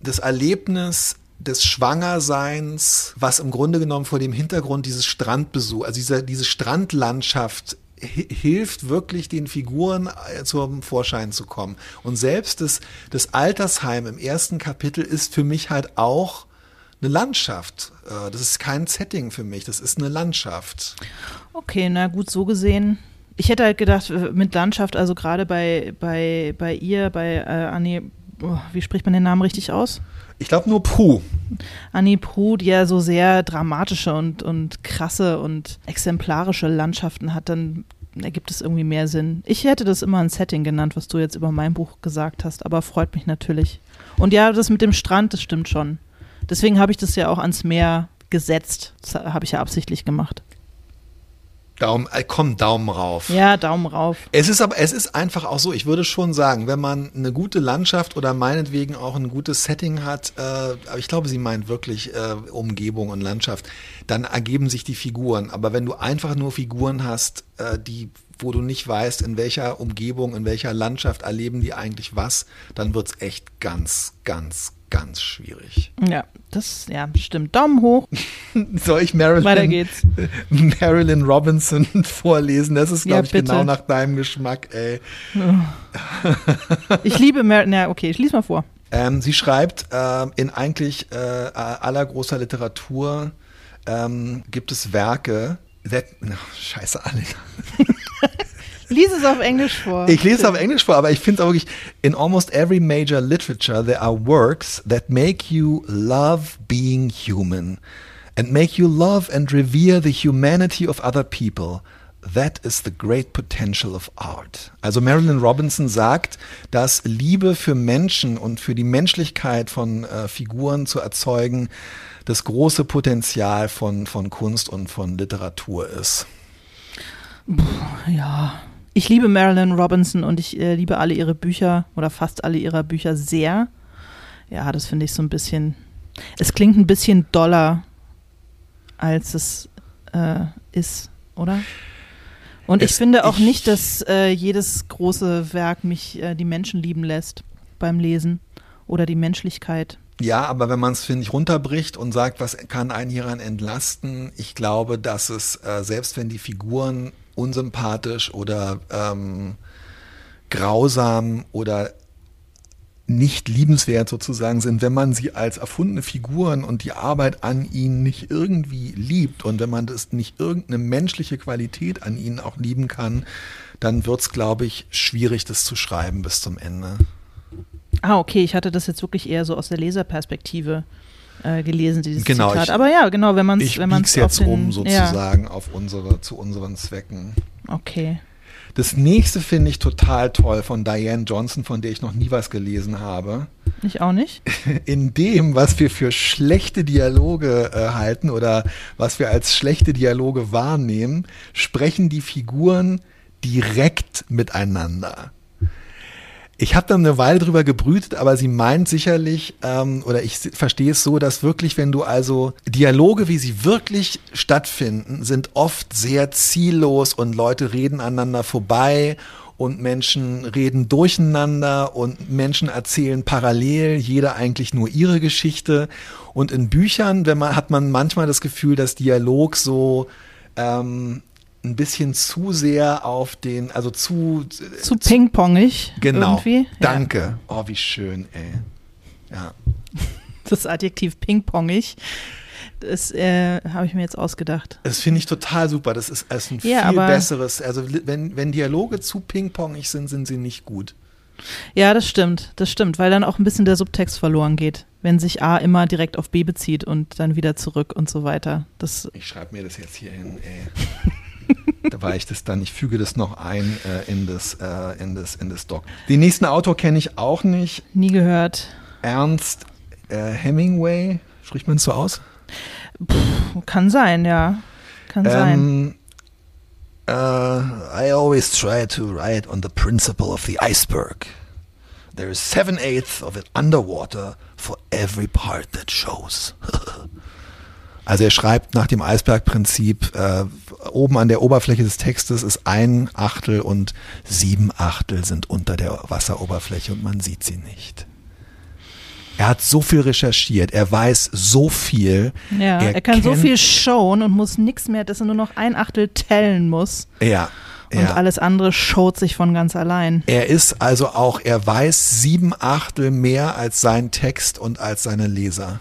das Erlebnis des Schwangerseins, was im Grunde genommen vor dem Hintergrund dieses Strandbesuch, also diese, diese Strandlandschaft hilft wirklich den Figuren äh, zum Vorschein zu kommen. Und selbst das, das Altersheim im ersten Kapitel ist für mich halt auch eine Landschaft. Äh, das ist kein Setting für mich, das ist eine Landschaft. Okay, na gut, so gesehen. Ich hätte halt gedacht, mit Landschaft, also gerade bei, bei, bei ihr, bei äh, Annie, oh, wie spricht man den Namen richtig aus? Ich glaube nur Puh. Annie Puh, die ja so sehr dramatische und, und krasse und exemplarische Landschaften hat, dann ergibt es irgendwie mehr Sinn. Ich hätte das immer ein Setting genannt, was du jetzt über mein Buch gesagt hast, aber freut mich natürlich. Und ja, das mit dem Strand, das stimmt schon. Deswegen habe ich das ja auch ans Meer gesetzt. Das habe ich ja absichtlich gemacht. Daumen, äh, komm, Daumen rauf. Ja, Daumen rauf. Es ist aber, es ist einfach auch so, ich würde schon sagen, wenn man eine gute Landschaft oder meinetwegen auch ein gutes Setting hat, äh, aber ich glaube, sie meint wirklich äh, Umgebung und Landschaft, dann ergeben sich die Figuren. Aber wenn du einfach nur Figuren hast, äh, die wo du nicht weißt, in welcher Umgebung, in welcher Landschaft erleben die eigentlich was, dann wird es echt ganz, ganz, ganz schwierig. Ja, das ja, stimmt. Daumen hoch. Soll ich Marilyn. Marilyn Robinson vorlesen? Das ist, glaube ja, ich, bitte. genau nach deinem Geschmack, ey. Ich liebe Marilyn. Na, okay, ich lese mal vor. Ähm, sie schreibt, äh, in eigentlich äh, aller großer Literatur ähm, gibt es Werke, that, no, scheiße, alle. Lies es auf Englisch vor. Ich lese es auf Englisch vor, aber ich finde es auch wirklich, in almost every major literature there are works that make you love being human and make you love and revere the humanity of other people. That is the great potential of art. Also Marilyn Robinson sagt, dass Liebe für Menschen und für die Menschlichkeit von äh, Figuren zu erzeugen, das große Potenzial von, von Kunst und von Literatur ist. Ja, ich liebe Marilyn Robinson und ich äh, liebe alle ihre Bücher oder fast alle ihrer Bücher sehr. Ja, das finde ich so ein bisschen. Es klingt ein bisschen doller, als es äh, ist, oder? Und es, ich finde auch ich, nicht, dass äh, jedes große Werk mich äh, die Menschen lieben lässt beim Lesen oder die Menschlichkeit. Ja, aber wenn man es, finde ich, runterbricht und sagt, was kann einen hieran entlasten, ich glaube, dass es, äh, selbst wenn die Figuren unsympathisch oder ähm, grausam oder nicht liebenswert sozusagen sind, wenn man sie als erfundene Figuren und die Arbeit an ihnen nicht irgendwie liebt und wenn man das nicht irgendeine menschliche Qualität an ihnen auch lieben kann, dann wird es, glaube ich, schwierig, das zu schreiben bis zum Ende. Ah, okay, ich hatte das jetzt wirklich eher so aus der Leserperspektive äh, gelesen, dieses genau, Zitat. Ich, Aber ja, genau, wenn man es wenn man's jetzt den, um sozusagen ja. auf unsere, zu unseren Zwecken. Okay. Das nächste finde ich total toll von Diane Johnson, von der ich noch nie was gelesen habe. Ich auch nicht. In dem, was wir für schlechte Dialoge äh, halten oder was wir als schlechte Dialoge wahrnehmen, sprechen die Figuren direkt miteinander. Ich habe dann eine Weile drüber gebrütet, aber sie meint sicherlich, ähm, oder ich verstehe es so, dass wirklich, wenn du also Dialoge, wie sie wirklich stattfinden, sind oft sehr ziellos und Leute reden aneinander vorbei und Menschen reden durcheinander und Menschen erzählen parallel, jeder eigentlich nur ihre Geschichte. Und in Büchern, wenn man, hat man manchmal das Gefühl, dass Dialog so ähm, ein bisschen zu sehr auf den, also zu. Zu pingpongig. Genau. Irgendwie. Danke. Ja. Oh, wie schön, ey. Ja. Das Adjektiv pingpongig. Das äh, habe ich mir jetzt ausgedacht. Das finde ich total super. Das ist, ist ein ja, viel besseres. Also, wenn, wenn Dialoge zu pingpongig sind, sind sie nicht gut. Ja, das stimmt. Das stimmt, weil dann auch ein bisschen der Subtext verloren geht, wenn sich A immer direkt auf B bezieht und dann wieder zurück und so weiter. Das ich schreibe mir das jetzt hier hin, ey. da war ich das dann, ich füge das noch ein äh, in, das, äh, in, das, in das Doc. Den nächsten Autor kenne ich auch nicht. Nie gehört. Ernst äh, Hemingway, spricht man es so aus? Puh, kann sein, ja. Kann ähm, sein. Uh, I always try to write on the principle of the iceberg. There is seven eighths of it underwater for every part that shows. Also er schreibt nach dem Eisbergprinzip, äh, oben an der Oberfläche des Textes ist ein Achtel und sieben Achtel sind unter der Wasseroberfläche und man sieht sie nicht. Er hat so viel recherchiert, er weiß so viel. Ja, er, er kann so viel schauen und muss nichts mehr, dass er nur noch ein Achtel tellen muss. Ja. Und ja. alles andere schaut sich von ganz allein. Er ist also auch, er weiß sieben Achtel mehr als sein Text und als seine Leser.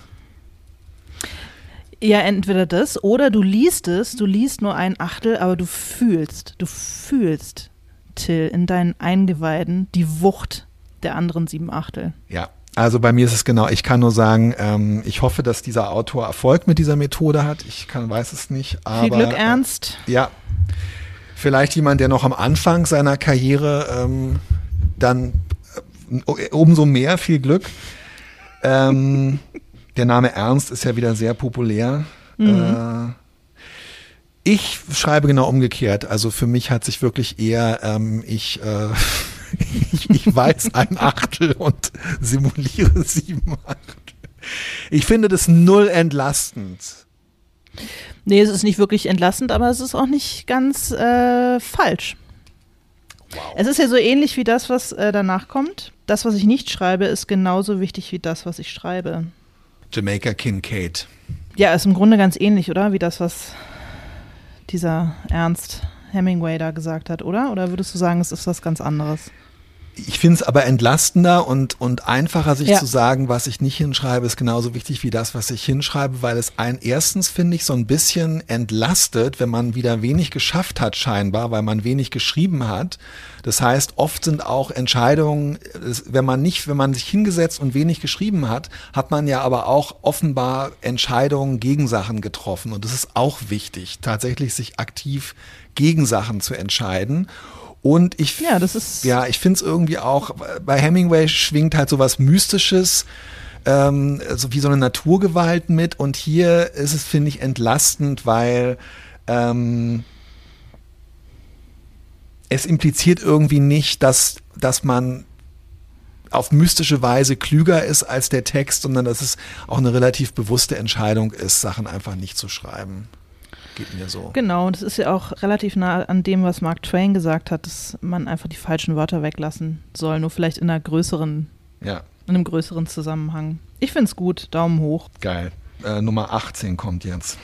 Ja, entweder das oder du liest es, du liest nur ein Achtel, aber du fühlst, du fühlst, Till, in deinen Eingeweiden die Wucht der anderen sieben Achtel. Ja, also bei mir ist es genau, ich kann nur sagen, ähm, ich hoffe, dass dieser Autor Erfolg mit dieser Methode hat. Ich kann, weiß es nicht. Aber, Viel Glück, Ernst. Äh, ja, vielleicht jemand, der noch am Anfang seiner Karriere ähm, dann äh, umso mehr viel Glück. Ähm, der Name Ernst ist ja wieder sehr populär. Mhm. Äh, ich schreibe genau umgekehrt. Also für mich hat sich wirklich eher, ähm, ich, äh, ich, ich weiß ein Achtel und simuliere sieben Achtel. Ich finde das null entlastend. Nee, es ist nicht wirklich entlastend, aber es ist auch nicht ganz äh, falsch. Wow. Es ist ja so ähnlich wie das, was äh, danach kommt. Das, was ich nicht schreibe, ist genauso wichtig wie das, was ich schreibe. Jamaica Kincaid. Ja, ist im Grunde ganz ähnlich, oder? Wie das, was dieser Ernst Hemingway da gesagt hat, oder? Oder würdest du sagen, es ist was ganz anderes? Ich finde es aber entlastender und, und einfacher, sich ja. zu sagen, was ich nicht hinschreibe, ist genauso wichtig wie das, was ich hinschreibe, weil es ein erstens, finde ich, so ein bisschen entlastet, wenn man wieder wenig geschafft hat, scheinbar, weil man wenig geschrieben hat. Das heißt, oft sind auch Entscheidungen, wenn man nicht, wenn man sich hingesetzt und wenig geschrieben hat, hat man ja aber auch offenbar Entscheidungen gegen Sachen getroffen. Und es ist auch wichtig, tatsächlich sich aktiv gegen Sachen zu entscheiden. Und ich, ja, das ist ja, ich finde es irgendwie auch, bei Hemingway schwingt halt so was Mystisches, ähm, so wie so eine Naturgewalt mit. Und hier ist es, finde ich, entlastend, weil ähm, es impliziert irgendwie nicht, dass, dass man auf mystische Weise klüger ist als der Text, sondern dass es auch eine relativ bewusste Entscheidung ist, Sachen einfach nicht zu schreiben. Geht mir so. Genau, das ist ja auch relativ nah an dem, was Mark Twain gesagt hat, dass man einfach die falschen Wörter weglassen soll, nur vielleicht in einer größeren, ja. in einem größeren Zusammenhang. Ich finde es gut, Daumen hoch. Geil. Äh, Nummer 18 kommt jetzt.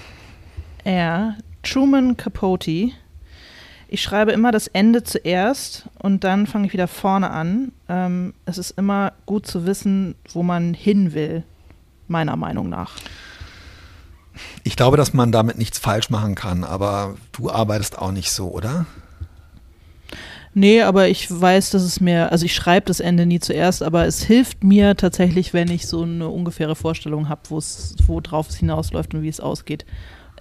Ja, Truman Capote. Ich schreibe immer das Ende zuerst und dann fange ich wieder vorne an. Ähm, es ist immer gut zu wissen, wo man hin will, meiner Meinung nach. Ich glaube, dass man damit nichts falsch machen kann, aber du arbeitest auch nicht so, oder? Nee, aber ich weiß, dass es mir, also ich schreibe das Ende nie zuerst, aber es hilft mir tatsächlich, wenn ich so eine ungefähre Vorstellung habe, worauf es hinausläuft und wie es ausgeht.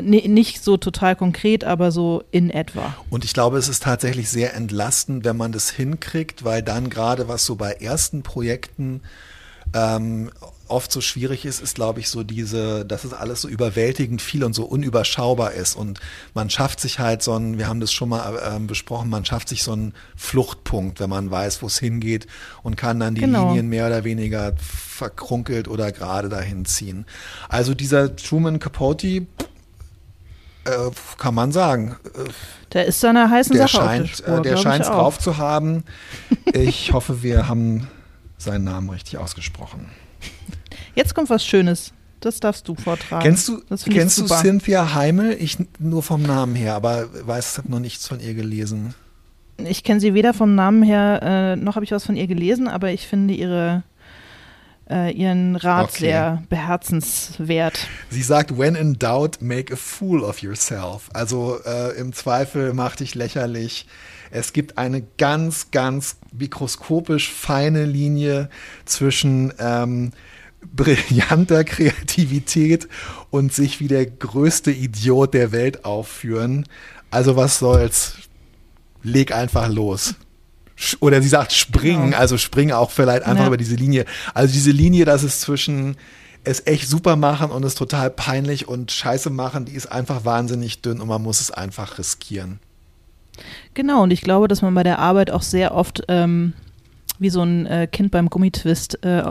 Nee, nicht so total konkret, aber so in etwa. Und ich glaube, es ist tatsächlich sehr entlastend, wenn man das hinkriegt, weil dann gerade was so bei ersten Projekten ähm, oft so schwierig ist, ist, glaube ich, so diese, dass es alles so überwältigend viel und so unüberschaubar ist. Und man schafft sich halt so ein, wir haben das schon mal äh, besprochen, man schafft sich so einen Fluchtpunkt, wenn man weiß, wo es hingeht und kann dann die genau. Linien mehr oder weniger verkrunkelt oder gerade dahin ziehen. Also dieser Truman Capote, äh, kann man sagen. Äh, der ist seiner heißen der Sache scheint, der Spur, Der scheint es drauf zu haben. Ich hoffe, wir haben seinen Namen richtig ausgesprochen. Jetzt kommt was Schönes. Das darfst du vortragen. Kennst du, kennst du Cynthia Heimel? Ich nur vom Namen her, aber weiß, habe noch nichts von ihr gelesen. Ich kenne sie weder vom Namen her, äh, noch habe ich was von ihr gelesen, aber ich finde ihre, äh, ihren Rat okay. sehr beherzenswert. Sie sagt, when in doubt, make a fool of yourself. Also äh, im Zweifel mach dich lächerlich. Es gibt eine ganz, ganz mikroskopisch feine Linie zwischen ähm, brillanter Kreativität und sich wie der größte Idiot der Welt aufführen. Also was soll's? Leg einfach los. Oder sie sagt springen, genau. also spring auch vielleicht einfach ja. über diese Linie. Also diese Linie, das ist zwischen es echt super machen und es total peinlich und scheiße machen, die ist einfach wahnsinnig dünn und man muss es einfach riskieren. Genau, und ich glaube, dass man bei der Arbeit auch sehr oft ähm, wie so ein äh, Kind beim Gummitwist äh,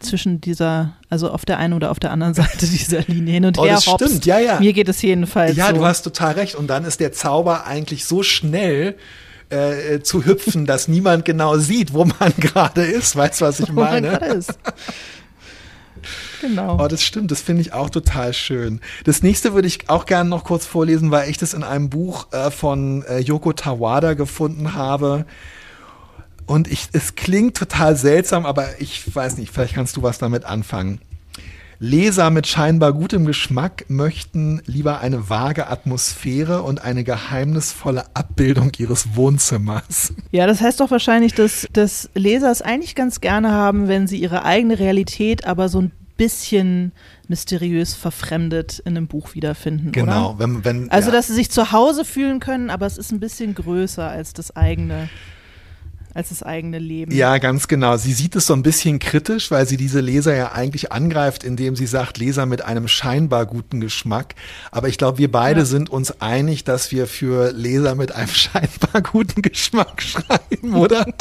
zwischen dieser, also auf der einen oder auf der anderen Seite dieser Linie hin und oh, her. Das stimmt, ja, ja. Mir geht es jedenfalls. Ja, so. du hast total recht. Und dann ist der Zauber eigentlich so schnell, äh, zu hüpfen, dass niemand genau sieht, wo man gerade ist. Weißt du, was ich meine? Wo man ist. Genau. Oh, das stimmt, das finde ich auch total schön. Das nächste würde ich auch gerne noch kurz vorlesen, weil ich das in einem Buch äh, von äh, Yoko Tawada gefunden habe. Und ich, es klingt total seltsam, aber ich weiß nicht, vielleicht kannst du was damit anfangen. Leser mit scheinbar gutem Geschmack möchten lieber eine vage Atmosphäre und eine geheimnisvolle Abbildung ihres Wohnzimmers. Ja, das heißt doch wahrscheinlich, dass, dass Leser es eigentlich ganz gerne haben, wenn sie ihre eigene Realität aber so ein bisschen mysteriös verfremdet in einem Buch wiederfinden. Genau, oder? wenn, wenn Also, ja. dass sie sich zu Hause fühlen können, aber es ist ein bisschen größer als das eigene, als das eigene Leben. Ja, ganz genau. Sie sieht es so ein bisschen kritisch, weil sie diese Leser ja eigentlich angreift, indem sie sagt, Leser mit einem scheinbar guten Geschmack. Aber ich glaube, wir beide Ja. sind uns einig, dass wir für Leser mit einem scheinbar guten Geschmack schreiben, oder?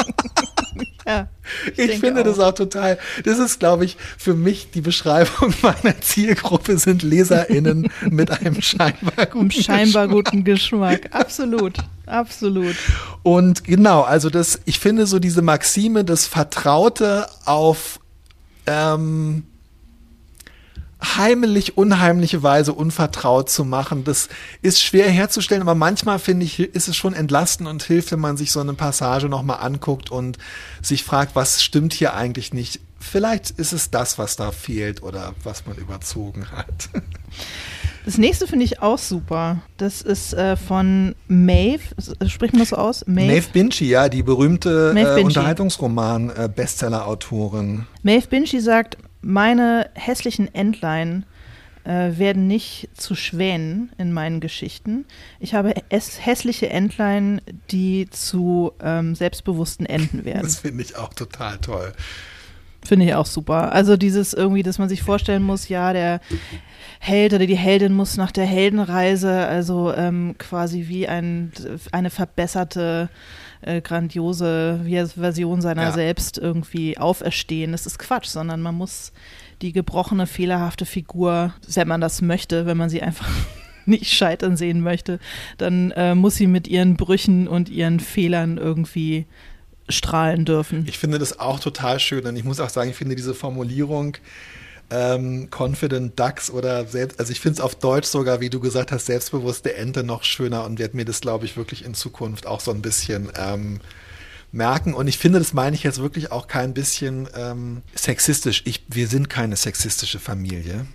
Ja, Ich, denke finde auch. das auch total. Das ist, glaube ich, für mich die Beschreibung meiner Zielgruppe sind LeserInnen mit einem scheinbar guten scheinbar Geschmack. guten Geschmack. Absolut. Absolut. Und genau, also das, ich finde so diese Maxime, das Vertraute auf ähm, heimlich, unheimliche Weise unvertraut zu machen, das ist schwer herzustellen, aber manchmal finde ich, ist es schon entlastend und hilft, wenn man sich so eine Passage nochmal anguckt und sich fragt, was stimmt hier eigentlich nicht. Vielleicht ist es das, was da fehlt oder was man überzogen hat. Das nächste finde ich auch super. Das ist äh, von Maeve. S- Spricht man das so aus? Maeve Binchy, ja, die berühmte Maeve äh. Unterhaltungsroman-Bestseller-Autorin. Maeve Binchy sagt, meine hässlichen Entlein äh, werden nicht zu Schwänen in meinen Geschichten. Ich habe hässliche Entlein, die zu ähm, selbstbewussten Enten werden. Das finde ich auch total toll. Finde ich auch super. Also dieses irgendwie, dass man sich vorstellen muss, ja, der Held oder die Heldin muss nach der Heldenreise, also ähm, quasi wie ein, eine verbesserte, äh, grandiose Version seiner Ja. selbst irgendwie auferstehen. Das ist Quatsch, sondern man muss die gebrochene, fehlerhafte Figur, wenn man das möchte, wenn man sie einfach nicht scheitern sehen möchte, dann äh, muss sie mit ihren Brüchen und ihren Fehlern irgendwie strahlen dürfen. Ich finde das auch total schön und ich muss auch sagen, ich finde diese Formulierung ähm, Confident Ducks oder selbst, also ich finde es auf Deutsch sogar, wie du gesagt hast, selbstbewusste Ente noch schöner und werde mir das, glaube ich, wirklich in Zukunft auch so ein bisschen ähm, merken. Und ich finde, das meine ich jetzt wirklich auch kein bisschen ähm, sexistisch. Ich, wir sind keine sexistische Familie.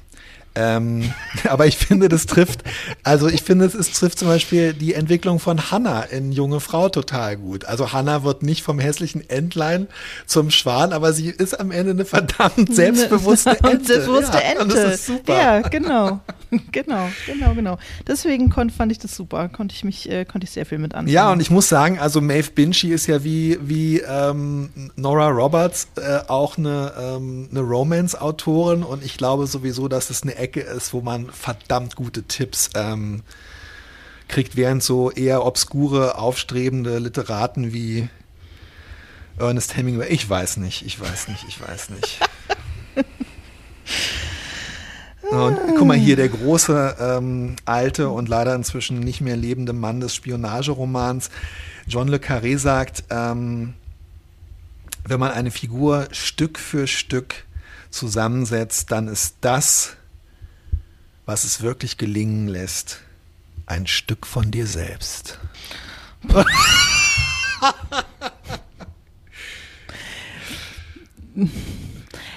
Ähm, aber ich finde, das trifft, also ich finde, es ist, trifft zum Beispiel die Entwicklung von Hannah in Junge Frau total gut. Also Hannah wird nicht vom hässlichen Entlein zum Schwan, aber sie ist am Ende eine verdammt selbstbewusste Ente. Selbstbewusste ja, Und Ente. das ist super. Ja, genau. genau, genau, genau. Deswegen kon, fand ich das super. Konnte ich mich, äh, konnte ich sehr viel mit anfangen. Ja, und ich muss sagen, also Maeve Binchy ist ja wie, wie ähm, Nora Roberts äh, auch eine, ähm, eine Romance-Autorin und ich glaube sowieso, dass es eine Ecke ist, wo man verdammt gute Tipps ähm, kriegt, während so eher obskure, aufstrebende Literaten wie Ernest Hemingway, ich weiß nicht, ich weiß nicht, ich weiß nicht. Und guck mal hier, der große, ähm, alte und leider inzwischen nicht mehr lebende Mann des Spionageromans, John Le Carré sagt, ähm, wenn man eine Figur Stück für Stück zusammensetzt, dann ist das, was es wirklich gelingen lässt, ein Stück von dir selbst.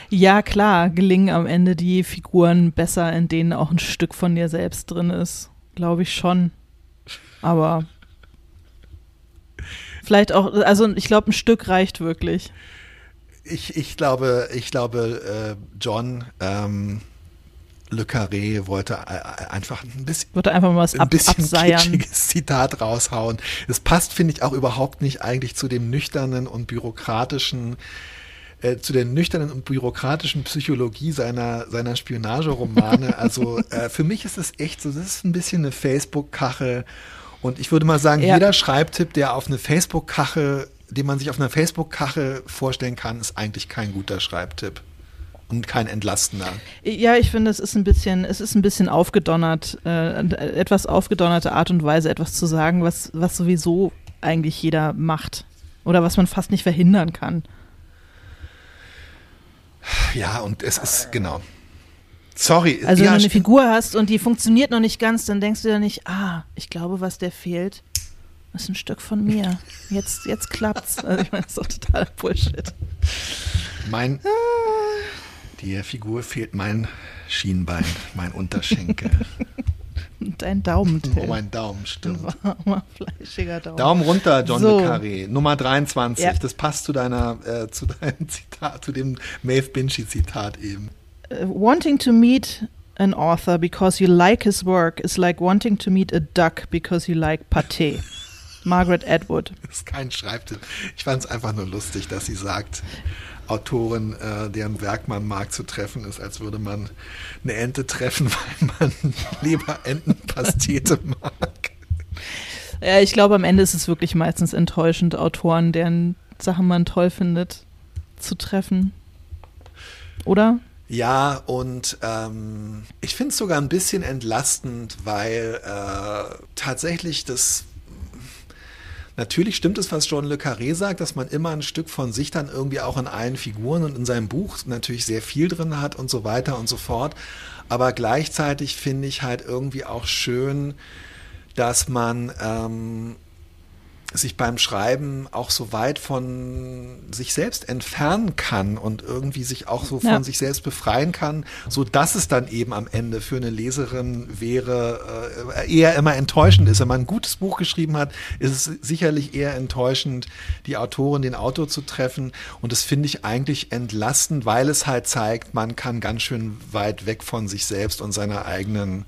Ja, klar, gelingen am Ende die Figuren besser, in denen auch ein Stück von dir selbst drin ist. Glaube ich schon. Aber vielleicht auch, also ich glaube, ein Stück reicht wirklich. Ich, ich glaube, ich glaube, äh, John ähm, Le Carré wollte äh, einfach ein bisschen Würde einfach mal was ein ab, bisschen abseiern. kitschiges Zitat raushauen. Das passt, finde ich, auch überhaupt nicht eigentlich zu dem nüchternen und bürokratischen, äh, zu der nüchternen und bürokratischen Psychologie seiner, seiner Spionageromane. Also äh, für mich ist es echt so, das ist ein bisschen eine Facebook-Kachel. Und ich würde mal sagen, Ja. jeder Schreibtipp, der auf eine Facebook-Kachel, den man sich auf einer Facebook-Kachel vorstellen kann, ist eigentlich kein guter Schreibtipp. Und kein entlastender. Ja, ich finde, es ist ein bisschen, es ist ein bisschen aufgedonnert, äh, etwas aufgedonnerte Art und Weise, etwas zu sagen, was, was sowieso eigentlich jeder macht. Oder was man fast nicht verhindern kann. Ja, und es ist, genau. Sorry. Also ja, wenn du eine. Figur hast und die funktioniert noch nicht ganz, dann denkst du dir nicht, ah, ich glaube, was der fehlt, ist ein Stück von mir. Jetzt, jetzt klappt's. Also ich meine, das ist doch totaler Bullshit. Mein, der Figur fehlt mein Schienbein, mein Unterschenkel. Und dein Daumen, oh, mein Daumen, stimmt. Warmer, fleischiger Daumen. Daumen runter, John So. le Carré. Nummer 23. Ja. Das passt zu deiner, äh, zu deinem Zitat, zu dem Maeve Binchy Zitat eben. Uh, wanting to meet an author because you like his work is like wanting to meet a duck because you like pâté. Margaret Atwood. Das ist kein Schreibtipp. Ich fand es einfach nur lustig, dass sie sagt, Autorin, äh, deren Werk man mag, zu treffen ist, als würde man eine Ente treffen, weil man lieber Entenpastete mag. Ja, ich glaube, am Ende ist es wirklich meistens enttäuschend, Autoren, deren Sachen man toll findet, zu treffen. Oder? Ja, und ähm, ich finde es sogar ein bisschen entlastend, weil äh, tatsächlich das. Natürlich stimmt es, was John Le Carré sagt, dass man immer ein Stück von sich dann irgendwie auch in allen Figuren und in seinem Buch natürlich sehr viel drin hat und so weiter und so fort. Aber gleichzeitig finde ich halt irgendwie auch schön, dass man ähm, sich beim Schreiben auch so weit von sich selbst entfernen kann und irgendwie sich auch so von Ja. sich selbst befreien kann, so dass es dann eben am Ende für eine Leserin wäre äh, eher immer enttäuschend ist. Wenn man ein gutes Buch geschrieben hat, ist es sicherlich eher enttäuschend, die Autorin, den Autor zu treffen. Und das finde ich eigentlich entlastend, weil es halt zeigt, man kann ganz schön weit weg von sich selbst und seiner eigenen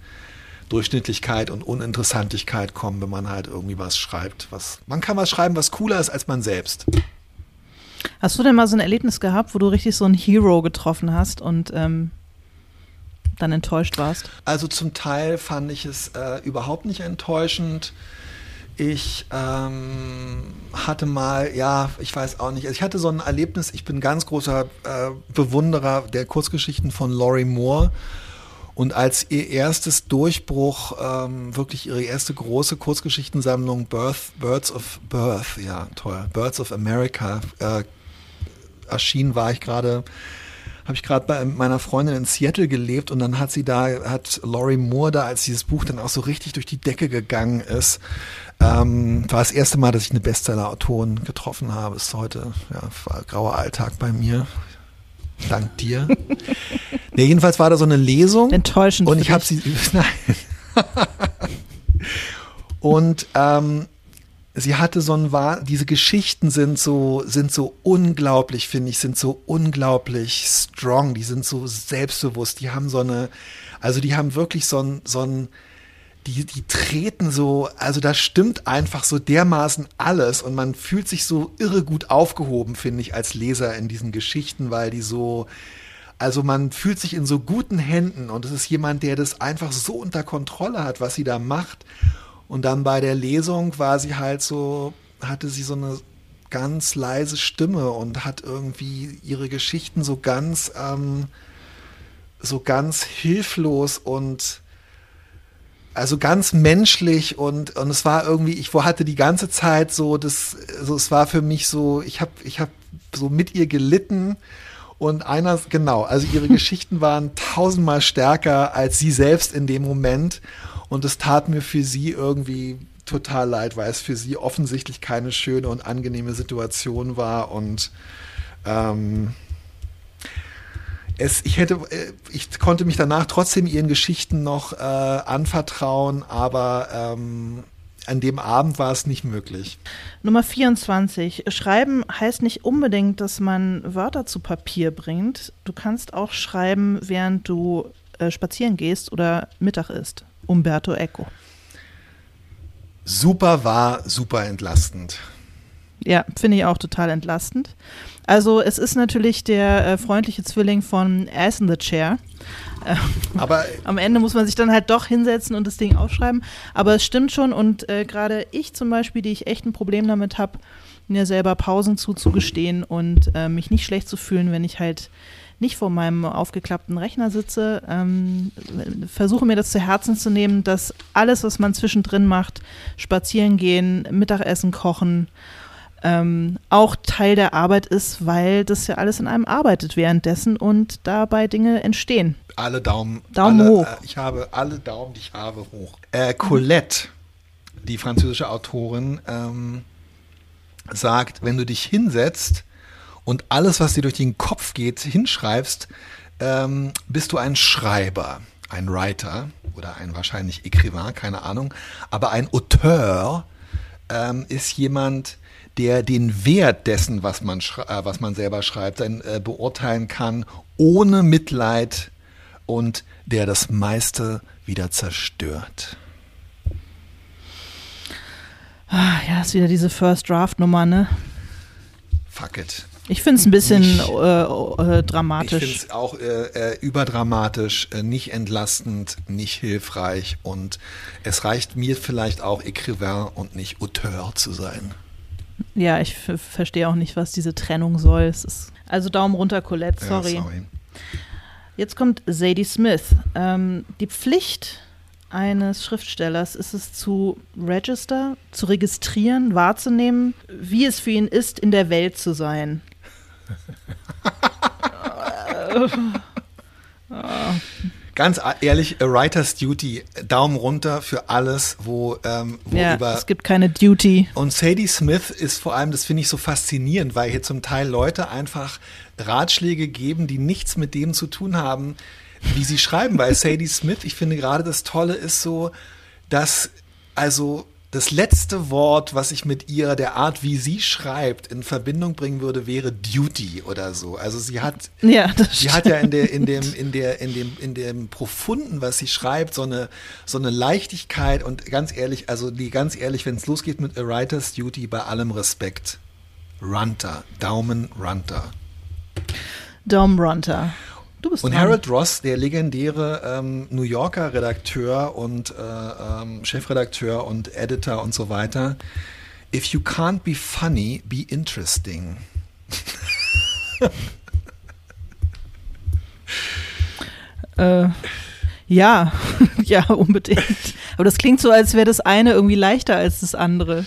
Durchschnittlichkeit und Uninteressantigkeit kommen, wenn man halt irgendwie was schreibt. Was, man kann was schreiben, was cooler ist als man selbst. Hast du denn mal so ein Erlebnis gehabt, wo du richtig so einen Hero getroffen hast und ähm, dann enttäuscht warst? Also zum Teil fand ich es äh, überhaupt nicht enttäuschend. Ich ähm, hatte mal, ja, ich weiß auch nicht, also ich hatte so ein Erlebnis, ich bin ganz großer äh, Bewunderer der Kurzgeschichten von Laurie Moore. Und als ihr erstes Durchbruch, ähm, wirklich ihre erste große Kurzgeschichtensammlung Birth, Birds of Birth, ja toll, Birds of America äh, erschien, war ich gerade, habe ich gerade bei meiner Freundin in Seattle gelebt und dann hat sie da, hat Laurie Moore da, als dieses Buch dann auch so richtig durch die Decke gegangen ist, ähm, war das erste Mal, dass ich eine Bestseller-Autorin getroffen habe. Ist heute ja war grauer Alltag bei mir. Dank dir. nee, jedenfalls war da so eine Lesung. Enttäuschend. Und ich habe sie. Nein. und ähm, sie hatte so ein wahr, diese Geschichten sind so, sind so unglaublich, finde ich, sind so unglaublich strong, die sind so selbstbewusst, die haben so eine, also die haben wirklich so ein, so ein, die, die treten so, also da stimmt einfach so dermaßen alles und man fühlt sich so irre gut aufgehoben, finde ich, als Leser in diesen Geschichten, weil die so, also man fühlt sich in so guten Händen und es ist jemand, der das einfach so unter Kontrolle hat, was sie da macht. Und dann bei der Lesung war sie halt so, hatte sie so eine ganz leise Stimme und hat irgendwie ihre Geschichten so ganz, ähm, so ganz hilflos und also ganz menschlich und und es war irgendwie ich hatte die ganze Zeit so das so es war für mich so ich habe ich habe so mit ihr gelitten und einer genau also ihre Geschichten waren tausendmal stärker als sie selbst in dem Moment und es tat mir für sie irgendwie total leid weil es für sie offensichtlich keine schöne und angenehme Situation war und ähm, es, ich hätte, äh, ich konnte mich danach trotzdem ihren Geschichten noch äh, anvertrauen, aber ähm, an dem Abend war es nicht möglich. Nummer 24. Schreiben heißt nicht unbedingt, dass man Wörter zu Papier bringt. Du kannst auch schreiben, während du äh, spazieren gehst oder Mittag isst. Umberto Eco. Super war, super entlastend. Ja, finde ich auch total entlastend. Also es ist natürlich der äh, freundliche Zwilling von Ass in the Chair. Äh, Aber am Ende muss man sich dann halt doch hinsetzen und das Ding aufschreiben. Aber es stimmt schon und äh, gerade ich zum Beispiel, die ich echt ein Problem damit habe, mir selber Pausen zuzugestehen und äh, mich nicht schlecht zu fühlen, wenn ich halt nicht vor meinem aufgeklappten Rechner sitze, ähm, versuche mir das zu Herzen zu nehmen, dass alles, was man zwischendrin macht, spazieren gehen, Mittagessen kochen, ähm, auch Teil der Arbeit ist, weil das ja alles in einem arbeitet währenddessen und dabei Dinge entstehen. Alle Daumen. Daumen alle, hoch. Äh, ich habe alle Daumen, die ich habe, hoch. Äh, Colette, die französische Autorin, ähm, sagt, wenn du dich hinsetzt und alles, was dir durch den Kopf geht, hinschreibst, ähm, bist du ein Schreiber, ein Writer oder ein wahrscheinlich Écrivain, keine Ahnung. Aber ein Auteur ähm, ist jemand, der den Wert dessen, was man, äh, was man selber schreibt, ein, äh, beurteilen kann, ohne Mitleid und der das meiste wieder zerstört. Ah, ja, ist wieder diese First Draft Nummer, ne? Fuck it. Ich finde es ein bisschen Nicht- äh, äh, Ich dramatisch. finde es auch äh, äh, überdramatisch, äh, nicht entlastend, nicht hilfreich und es reicht mir vielleicht auch Écrivain und nicht Auteur zu sein. Ja, ich verstehe auch nicht, was diese Trennung soll. Ist also Daumen runter, Colette, sorry. Ja, sorry. Jetzt kommt Sadie Smith. Ähm, die Pflicht eines Schriftstellers ist es zu register, zu registrieren, wahrzunehmen, wie es für ihn ist, in der Welt zu sein. Ganz ehrlich, a Writer's Duty, Daumen runter für alles, wo, ähm, wo Ja, über es gibt keine Duty. Und Sadie Smith ist vor allem, das finde ich so faszinierend, weil hier zum Teil Leute einfach Ratschläge geben, die nichts mit dem zu tun haben, wie sie schreiben. Weil Sadie Smith, ich finde gerade das Tolle ist so, dass also das letzte Wort, was ich mit ihrer, der Art, wie sie schreibt, in Verbindung bringen würde, wäre Duty oder so. Also sie hat Ja, Sie hat ja in der, in dem, in der, in dem, in dem Profunden, was sie schreibt, so eine, so eine Leichtigkeit und ganz ehrlich, also die ganz ehrlich, wenn es losgeht mit A Writer's Duty, bei allem Respekt. Runter, Daumen runter. Dom Runter. Du bist Und dran. Harold Ross, der legendäre ähm, New Yorker Redakteur und äh, ähm, Chefredakteur und Editor und so weiter. If you can't be funny, be interesting. Äh, ja, ja, unbedingt. Aber das klingt so, als wäre das eine irgendwie leichter als das andere.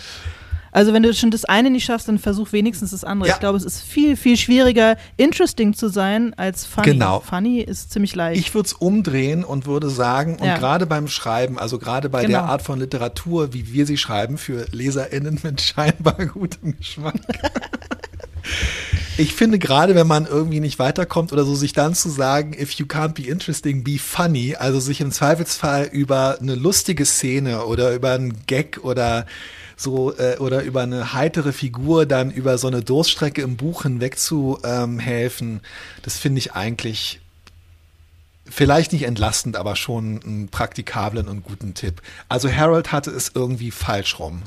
Also wenn du schon das eine nicht schaffst, dann versuch wenigstens das andere. Ja. Ich glaube, es ist viel, viel schwieriger, interesting zu sein als funny. Genau. Funny ist ziemlich leicht. Ich würde es umdrehen und würde sagen, und Ja. gerade beim Schreiben, also gerade bei Genau. der Art von Literatur, wie wir sie schreiben, für LeserInnen mit scheinbar gutem Geschmack. Ich finde gerade, wenn man irgendwie nicht weiterkommt oder so, sich dann zu sagen, if you can't be interesting, be funny, also sich im Zweifelsfall über eine lustige Szene oder über einen Gag oder so äh, oder über eine heitere Figur dann über so eine Durststrecke im Buch hinweg zu ähm, helfen, das finde ich eigentlich vielleicht nicht entlastend, aber schon einen praktikablen und guten Tipp. Also Harold hatte es irgendwie falsch rum.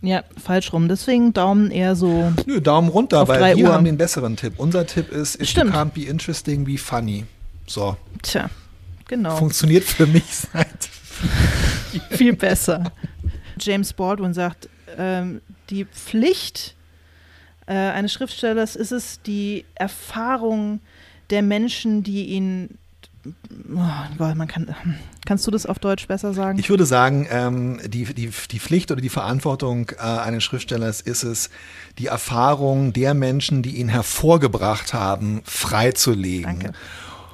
ja, falsch rum. Deswegen Daumen eher so. Nö, Daumen runter, weil wir Uhr. haben den besseren Tipp. Unser Tipp ist, if Stimmt. you can't be interesting, be funny. So, Tja, genau. funktioniert für mich seit. viel besser. James Baldwin sagt, ähm, die Pflicht äh, eines Schriftstellers ist es, die Erfahrung der Menschen, die ihn Oh Gott, man kann, kannst du das auf Deutsch besser sagen? Ich würde sagen, ähm, die, die, die Pflicht oder die Verantwortung äh, eines Schriftstellers ist es, die Erfahrung der Menschen, die ihn hervorgebracht haben, freizulegen. Danke.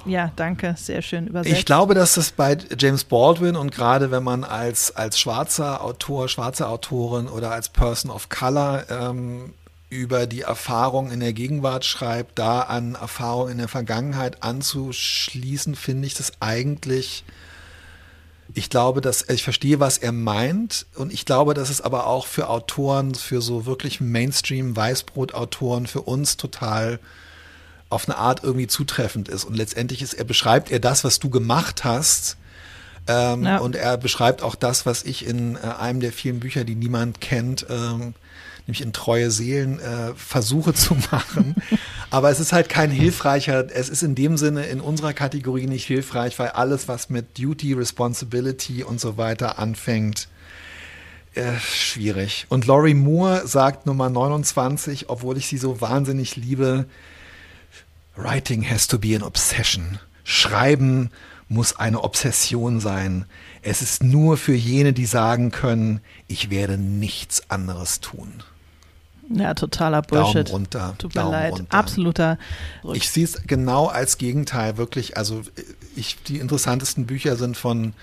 Ja, danke, sehr schön übersetzt. Ich glaube, dass das bei James Baldwin und gerade wenn man als, als schwarzer Autor, schwarze Autorin oder als Person of Color ähm, über die Erfahrung in der Gegenwart schreibt, da an Erfahrung in der Vergangenheit anzuschließen, finde ich das eigentlich. Ich glaube, dass ich verstehe, was er meint, und ich glaube, dass es aber auch für Autoren, für so wirklich Mainstream-Weißbrot-Autoren, für uns total auf eine Art irgendwie zutreffend ist. Und letztendlich ist er beschreibt er das, was du gemacht hast. Ähm, Ja. Und er beschreibt auch das, was ich in äh, einem der vielen Bücher, die niemand kennt, ähm, nämlich in Treue Seelen, äh, versuche zu machen. Aber es ist halt kein hilfreicher, es ist in dem Sinne in unserer Kategorie nicht hilfreich, weil alles, was mit Duty, Responsibility und so weiter anfängt, äh, schwierig. Und Laurie Moore sagt Nummer 29, obwohl ich sie so wahnsinnig liebe, Writing has to be an obsession. Schreiben muss eine Obsession sein. Es ist nur für jene, die sagen können, ich werde nichts anderes tun. Ja, totaler Bullshit. Daumen runter. Tut mir Daumen leid. runter. Absoluter. Ich sehe es genau als Gegenteil, wirklich. Also ich, die interessantesten Bücher sind von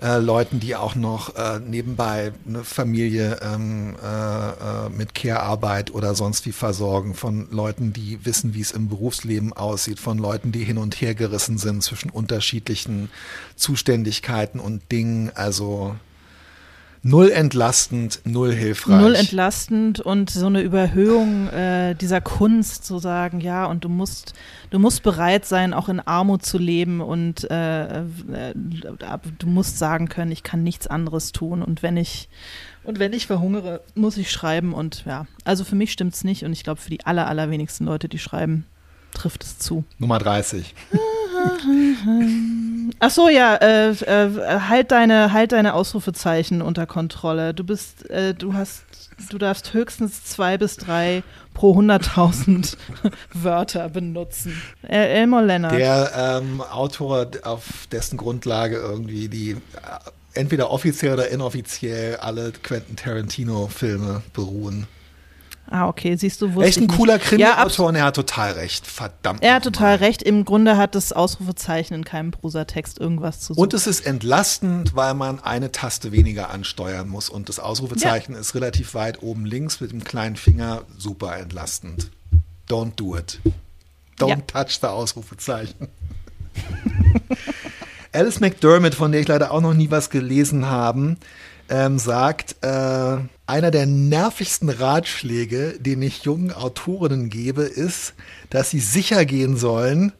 äh, Leuten, die auch noch äh, nebenbei eine Familie ähm, äh, äh, mit Care-Arbeit oder sonst wie versorgen, von Leuten, die wissen, wie es im Berufsleben aussieht, von Leuten, die hin und her gerissen sind zwischen unterschiedlichen Zuständigkeiten und Dingen. Also null entlastend, null hilfreich. Null entlastend und so eine Überhöhung äh, dieser Kunst zu sagen, ja, und du musst, du musst bereit sein, auch in Armut zu leben und äh, äh, du musst sagen können, ich kann nichts anderes tun und wenn ich und wenn ich verhungere, muss ich schreiben und ja, also für mich stimmt es nicht und ich glaube für die aller, allerwenigsten Leute, die schreiben, trifft es zu. Nummer 30. Ach so, ja, äh, äh, halt deine, halt deine Ausrufezeichen unter Kontrolle. Du bist, äh, du hast, du darfst höchstens zwei bis drei pro 100.000 Wörter benutzen. El Elmore Leonard. Der ähm, Autor, auf dessen Grundlage irgendwie die äh, entweder offiziell oder inoffiziell alle Quentin Tarantino-Filme beruhen. Ah, okay, siehst du, wusste Echt ein cooler Ja, Krimi-Autor abs- und er hat total recht. Verdammt. Er hat total recht. Im Grunde hat das Ausrufezeichen in keinem Prosatext irgendwas zu suchen. Und es ist entlastend, weil man eine Taste weniger ansteuern muss. Und das Ausrufezeichen ist relativ weit oben links mit dem kleinen Finger. Super entlastend. Don't do it. Don't Ja. touch the Ausrufezeichen. Alice McDermott, von der ich leider auch noch nie was gelesen habe, ähm, sagt, äh, einer der nervigsten Ratschläge, den ich jungen Autorinnen gebe, ist, dass sie sicher gehen sollen,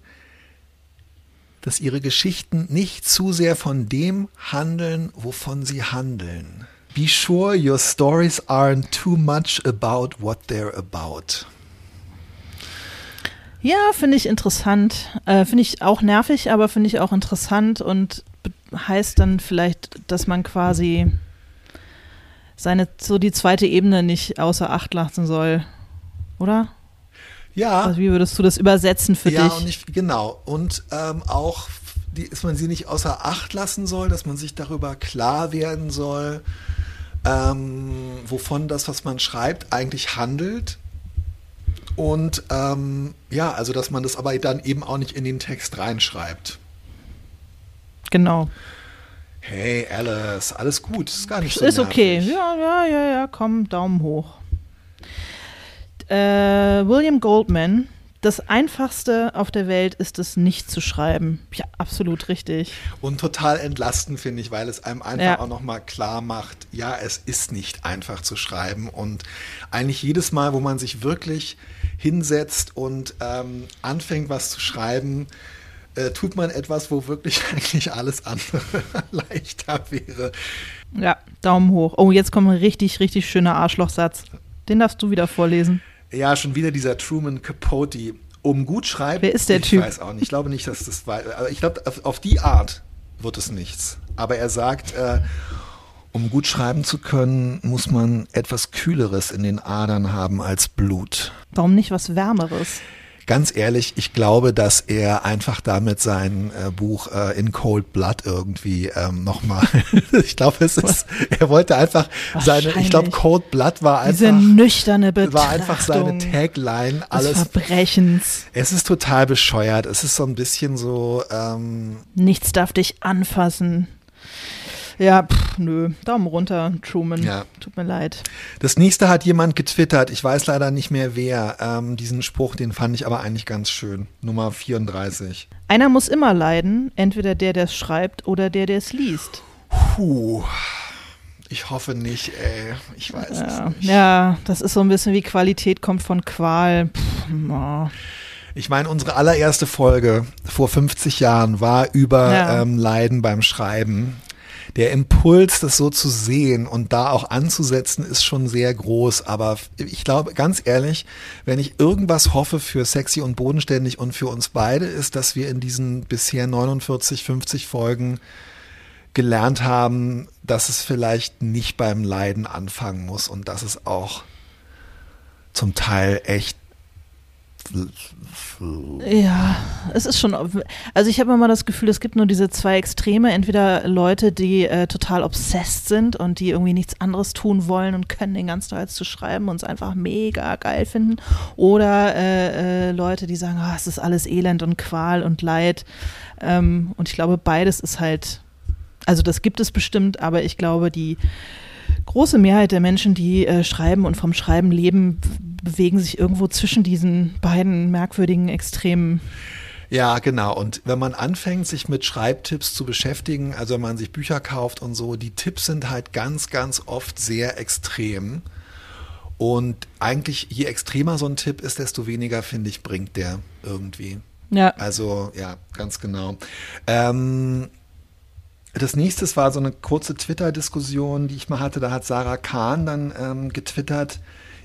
dass ihre Geschichten nicht zu sehr von dem handeln, wovon sie handeln. Be sure your stories aren't too much about what they're about. Ja, finde ich interessant. Äh, finde ich auch nervig, aber finde ich auch interessant und heißt dann vielleicht, dass man quasi seine, so die zweite Ebene nicht außer Acht lassen soll. Oder? Ja, Also wie würdest du das übersetzen für ja dich? und ich, genau. Und ähm, auch, die, dass man sie nicht außer Acht lassen soll, dass man sich darüber klar werden soll, ähm, wovon das, was man schreibt, eigentlich handelt. Und ähm, ja, also dass man das aber dann eben auch nicht in den Text reinschreibt. genau. Hey Alice, alles gut, ist gar nicht so ist okay. nervig. Ja, ja, ja, ja, komm, Daumen hoch. Äh, William Goldman. Das einfachste auf der Welt ist es nicht zu schreiben. Ja, absolut richtig. Und total entlastend finde ich, weil es einem einfach Ja. auch nochmal klar macht, ja, es ist nicht einfach zu schreiben. Und eigentlich jedes Mal, wo man sich wirklich hinsetzt und ähm, anfängt, was zu schreiben, äh, tut man etwas, wo wirklich eigentlich alles andere leichter wäre. Ja, Daumen hoch. Oh, jetzt kommt ein richtig, richtig schöner Arschlochsatz. Den darfst du wieder vorlesen. Ja, schon wieder dieser Truman Capote. Um gut schreiben. Wer ist der ich Typ? weiß auch nicht. Ich glaube nicht, dass das war. Aber ich glaube, auf, auf die Art wird es nichts. Aber er sagt, äh, um gut schreiben zu können, muss man etwas Kühleres in den Adern haben als Blut. Warum nicht was Wärmeres? Ganz ehrlich, ich glaube, dass er einfach damit sein äh, Buch äh, In Cold Blood irgendwie ähm, nochmal, ich glaube, es ist, er wollte einfach seine, ich glaube. Cold Blood war Diese einfach, nüchterne Betrachtung war einfach seine Tagline. Alles Verbrechens. es ist total bescheuert. Es ist so ein bisschen so, ähm, Nichts darf dich anfassen. Ja, pff, nö. Daumen runter, Truman. Ja. Tut mir leid. das nächste hat jemand getwittert. Ich weiß leider nicht mehr wer. Ähm, diesen Spruch, den fand ich aber eigentlich ganz schön. Nummer 34. Einer muss immer leiden, entweder der, der es schreibt oder der, der es liest. Puh. Ich hoffe nicht, ey. Ich weiß es Ja, nicht. ja, das ist so ein bisschen wie Qualität kommt von Qual. Pff, oh. Ich meine, unsere allererste Folge vor 50 Jahren war über Ja. ähm, Leiden beim Schreiben. Der Impuls, das so zu sehen und da auch anzusetzen, ist schon sehr groß. Aber ich glaube, ganz ehrlich, wenn ich irgendwas hoffe für sexy und bodenständig und für uns beide, ist, dass wir in diesen bisher 49, 50 Folgen gelernt haben, dass es vielleicht nicht beim Leiden anfangen muss und dass es auch zum Teil echt Ja, es ist schon. Also ich habe immer das Gefühl, es gibt nur diese zwei Extreme. Entweder Leute, die äh, total obsessed sind und die irgendwie nichts anderes tun wollen und können den ganzen Tag zu schreiben und es einfach mega geil finden. Oder äh, äh, Leute, die sagen, oh, es ist alles Elend und Qual und Leid. Ähm, und ich glaube, beides ist halt. Also das gibt es bestimmt, aber ich glaube, die große Mehrheit der Menschen, die äh, schreiben und vom Schreiben leben, bewegen sich irgendwo zwischen diesen beiden merkwürdigen Extremen. Ja, genau. Und wenn man anfängt, sich mit Schreibtipps zu beschäftigen, also wenn man sich Bücher kauft und so, die Tipps sind halt ganz, ganz oft sehr extrem. Und eigentlich, je extremer so ein Tipp ist, desto weniger, finde ich, bringt der irgendwie. Ja. Also, ja, ganz genau. Ähm, das nächste war so eine kurze Twitter-Diskussion, die ich mal hatte. Da hat Sarah Kahn dann ähm, getwittert,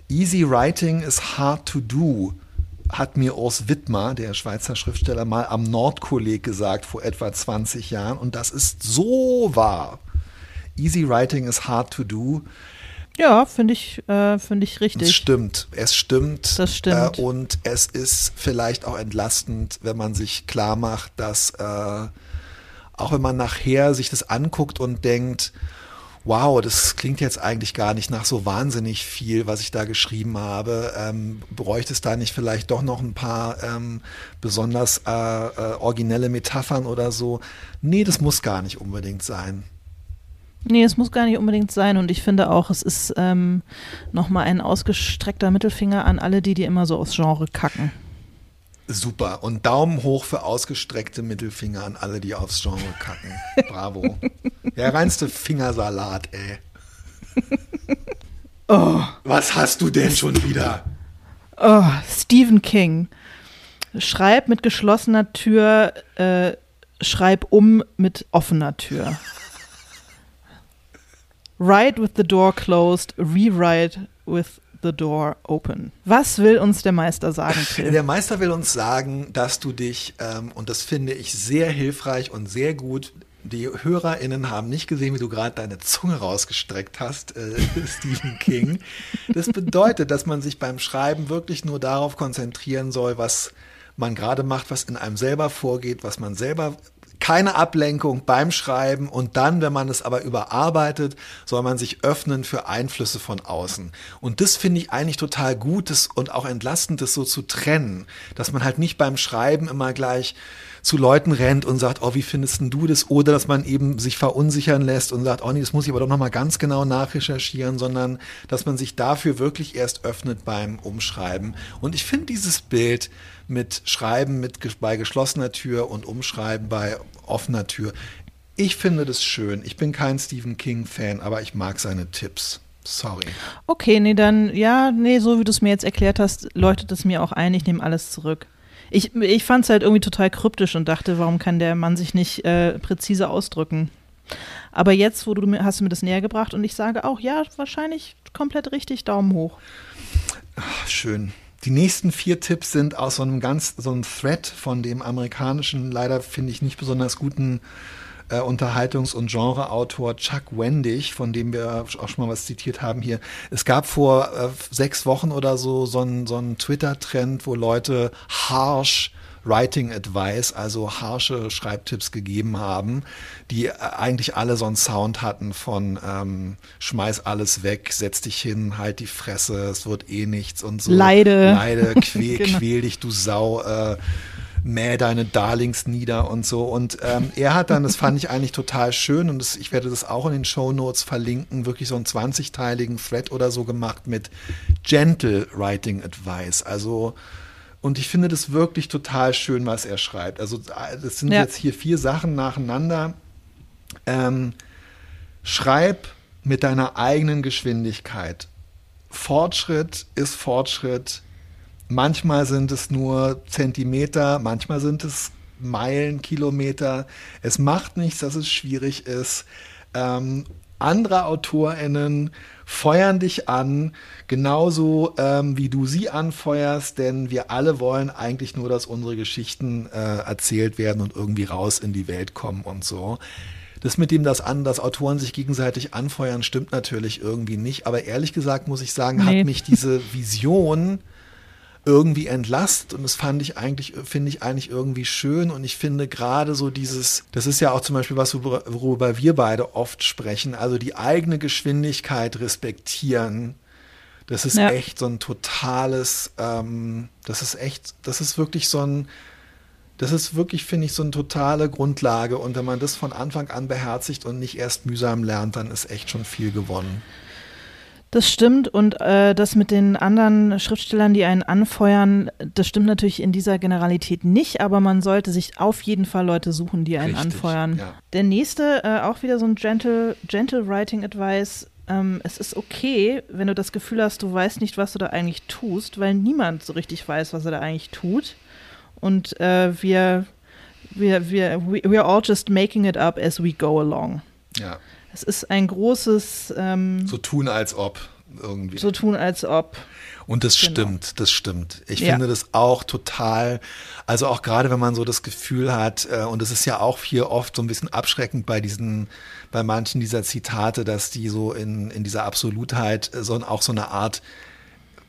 Easy Writing is hard to do, hat mir Urs Wittmer, der Schweizer Schriftsteller, mal am Nordkolleg gesagt vor etwa 20 Jahren. Und das ist so wahr. Easy Writing is hard to do. Ja, finde ich, äh, find ich richtig. Es stimmt, es stimmt. Das stimmt. Äh, und es ist vielleicht auch entlastend, wenn man sich klar macht, dass äh, auch wenn man nachher sich das anguckt und denkt, wow, das klingt jetzt eigentlich gar nicht nach so wahnsinnig viel, was ich da geschrieben habe. Ähm, bräuchte es da nicht vielleicht doch noch ein paar ähm, besonders äh, äh, originelle Metaphern oder so? Nee, das muss gar nicht unbedingt sein. Nee, es muss gar nicht unbedingt sein. Und ich finde auch, es ist ähm, nochmal ein ausgestreckter Mittelfinger an alle, die, die immer so aufs Genre kacken. Super. Und Daumen hoch für ausgestreckte Mittelfinger an alle, die aufs Genre kacken. Bravo. Der reinste Fingersalat, ey. Oh. Was hast du denn schon wieder? Oh, Stephen King. Schreib mit geschlossener Tür, äh, schreib um mit offener Tür. Write with the door closed, rewrite with the door open. Was will uns der Meister sagen? Phil? Der Meister will uns sagen, dass du dich, ähm, und das finde ich sehr hilfreich und sehr gut, die HörerInnen haben nicht gesehen, wie du gerade deine Zunge rausgestreckt hast, äh, Stephen King. Das bedeutet, dass man sich beim Schreiben wirklich nur darauf konzentrieren soll, was man gerade macht, was in einem selber vorgeht, was man selber keine Ablenkung beim Schreiben und dann, wenn man es aber überarbeitet, soll man sich öffnen für Einflüsse von außen. Und das finde ich eigentlich total gut und auch entlastend, das so zu trennen, dass man halt nicht beim Schreiben immer gleich zu Leuten rennt und sagt, oh, wie findest du das? Oder dass man eben sich verunsichern lässt und sagt, oh nee, das muss ich aber doch nochmal ganz genau nachrecherchieren, sondern dass man sich dafür wirklich erst öffnet beim Umschreiben. Und ich finde dieses Bild mit Schreiben mit, bei geschlossener Tür und Umschreiben bei offener Tür, ich finde das schön. Ich bin kein Stephen King-Fan, aber ich mag seine Tipps. Sorry. Okay, nee, dann, ja, nee, so wie du es mir jetzt erklärt hast, leuchtet es mir auch ein, ich nehme alles zurück. Ich, ich fand es halt irgendwie total kryptisch und dachte, warum kann der Mann sich nicht äh, präzise ausdrücken? Aber jetzt, wo du hast du mir das näher gebracht und ich sage auch, ja, wahrscheinlich komplett richtig, Daumen hoch. Ach, schön. Die nächsten vier Tipps sind aus so einem ganz, so einem Thread von dem amerikanischen, leider finde ich nicht besonders guten äh, Unterhaltungs- und Genreautor Chuck Wendig, von dem wir auch schon mal was zitiert haben hier. Es gab vor äh, sechs Wochen oder so so einen so Twitter-Trend, wo Leute harsh Writing Advice, also harsche Schreibtipps gegeben haben, die äh, eigentlich alle so einen Sound hatten von ähm, schmeiß alles weg, setz dich hin, halt die Fresse, es wird eh nichts und so. Leide. Leide, quäl, genau. quäl dich, du Sau. Äh, mäh deine Darlings nieder und so. Und ähm, er hat dann, das fand ich eigentlich total schön und das, ich werde das auch in den Show Notes verlinken, wirklich so einen 20-teiligen Thread oder so gemacht mit Gentle Writing Advice. Also und ich finde das wirklich total schön, was er schreibt. Also das sind ja. jetzt hier vier Sachen nacheinander. Ähm, schreib mit deiner eigenen Geschwindigkeit. Fortschritt ist Fortschritt Manchmal sind es nur Zentimeter, manchmal sind es Meilen, Kilometer. Es macht nichts, dass es schwierig ist. Ähm, andere AutorInnen feuern dich an, genauso ähm, wie du sie anfeuerst, denn wir alle wollen eigentlich nur, dass unsere Geschichten äh, erzählt werden und irgendwie raus in die Welt kommen und so. Das mit dem, dass, an, dass Autoren sich gegenseitig anfeuern, stimmt natürlich irgendwie nicht. Aber ehrlich gesagt muss ich sagen, nee. hat mich diese Vision irgendwie entlastet und das fand ich eigentlich, finde ich eigentlich irgendwie schön und ich finde gerade so dieses, das ist ja auch zum Beispiel was, worüber wir beide oft sprechen, also die eigene Geschwindigkeit respektieren. Das ist ja. echt so ein totales, ähm, das ist echt, das ist wirklich so ein, das ist wirklich, finde ich, so eine totale Grundlage. Und wenn man das von Anfang an beherzigt und nicht erst mühsam lernt, dann ist echt schon viel gewonnen. Das stimmt und äh, das mit den anderen Schriftstellern, die einen anfeuern, das stimmt natürlich in dieser Generalität nicht, aber man sollte sich auf jeden Fall Leute suchen, die einen Richtig, anfeuern. Ja. Der nächste, äh, auch wieder so ein Gentle, Gentle Writing Advice. Ähm, es ist okay, wenn du das Gefühl hast, du weißt nicht, was du da eigentlich tust, weil niemand so richtig weiß, was er da eigentlich tut. Und äh, wir, wir, wir, we are all just making it up as we go along. Ja. Es ist ein großes. Ähm, so tun als ob irgendwie. So tun als ob. Und das genau. stimmt, das stimmt. Ich ja. finde das auch total, also auch gerade wenn man so das Gefühl hat, äh, und es ist ja auch hier oft so ein bisschen abschreckend bei diesen, bei manchen dieser Zitate, dass die so in, in dieser Absolutheit äh, so auch so eine Art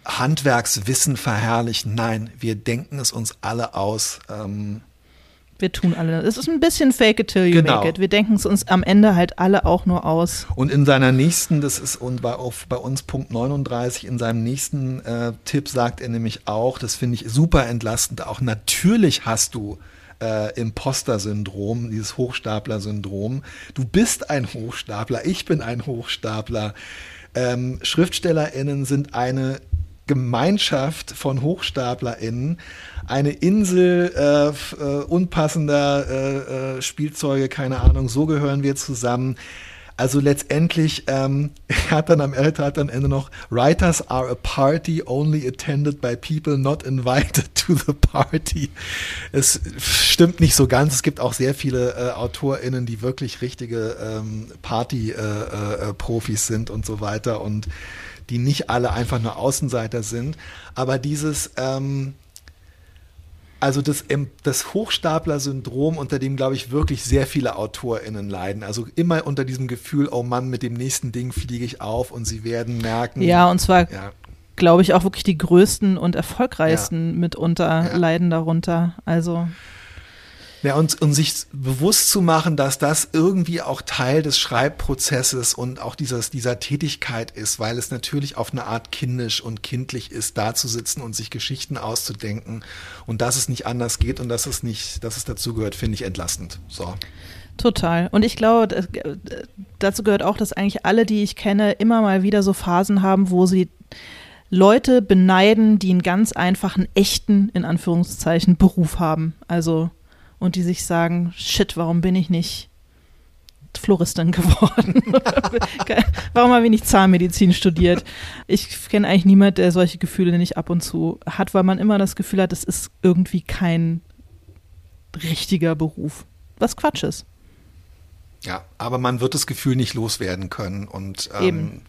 Handwerkswissen verherrlichen. Nein, wir denken es uns alle aus. Ähm, wir tun alle. Es ist ein bisschen fake it till you genau. make it. Wir denken es uns am Ende halt alle auch nur aus. Und in seiner nächsten, das ist und bei, auf, bei uns Punkt 39, in seinem nächsten äh, Tipp sagt er nämlich auch, das finde ich super entlastend, auch natürlich hast du äh, Imposter-Syndrom, dieses Hochstapler-Syndrom. Du bist ein Hochstapler, ich bin ein Hochstapler. Ähm, SchriftstellerInnen sind eine Gemeinschaft von HochstaplerInnen eine Insel äh, äh, unpassender äh, äh, Spielzeuge, keine Ahnung, so gehören wir zusammen. Also letztendlich ähm, hat dann am Ende hat am Ende noch Writers are a party only attended by people not invited to the party. Es stimmt nicht so ganz. Es gibt auch sehr viele äh, AutorInnen, die wirklich richtige ähm, Party-Profis äh, äh, sind und so weiter und die nicht alle einfach nur Außenseiter sind. Aber dieses, ähm, also das, das Hochstapler-Syndrom, unter dem, glaube ich, wirklich sehr viele AutorInnen leiden. Also immer unter diesem Gefühl, oh Mann, mit dem nächsten Ding fliege ich auf und sie werden merken. Ja, und zwar, ja. glaube ich, auch wirklich die größten und erfolgreichsten ja. mitunter ja. leiden darunter. Also. Ja, und, und sich bewusst zu machen, dass das irgendwie auch Teil des Schreibprozesses und auch dieses, dieser Tätigkeit ist, weil es natürlich auf eine Art kindisch und kindlich ist, da zu sitzen und sich Geschichten auszudenken und dass es nicht anders geht und dass es nicht, dass es dazugehört, finde ich entlastend. So. Total. Und ich glaube, dazu gehört auch, dass eigentlich alle, die ich kenne, immer mal wieder so Phasen haben, wo sie Leute beneiden, die einen ganz einfachen, echten, in Anführungszeichen, Beruf haben. Also und die sich sagen, shit, warum bin ich nicht Floristin geworden? warum habe ich nicht Zahnmedizin studiert? Ich kenne eigentlich niemanden, der solche Gefühle nicht ab und zu hat, weil man immer das Gefühl hat, es ist irgendwie kein richtiger Beruf. Was Quatsch ist. Ja, aber man wird das Gefühl nicht loswerden können und ähm,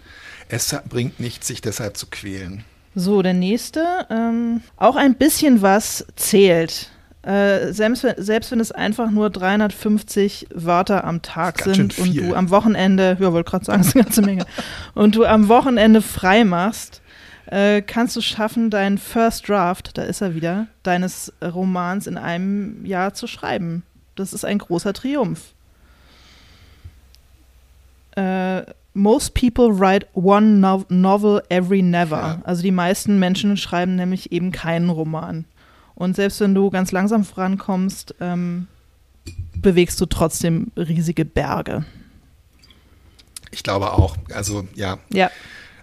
es bringt nichts, sich deshalb zu quälen. So, der nächste. Ähm, auch ein bisschen was zählt. Äh, selbst, selbst wenn es einfach nur 350 Wörter am Tag sind und du am Wochenende, ja, wollte gerade sagen, das ist eine ganze Menge, und du am Wochenende frei machst, äh, kannst du schaffen, deinen First Draft, da ist er wieder, deines Romans in einem Jahr zu schreiben. Das ist ein großer Triumph. Äh, most people write one no novel every never. Ja. Also die meisten Menschen schreiben nämlich eben keinen Roman. Und selbst wenn du ganz langsam vorankommst, ähm, bewegst du trotzdem riesige Berge. Ich glaube auch. Also ja. Ja.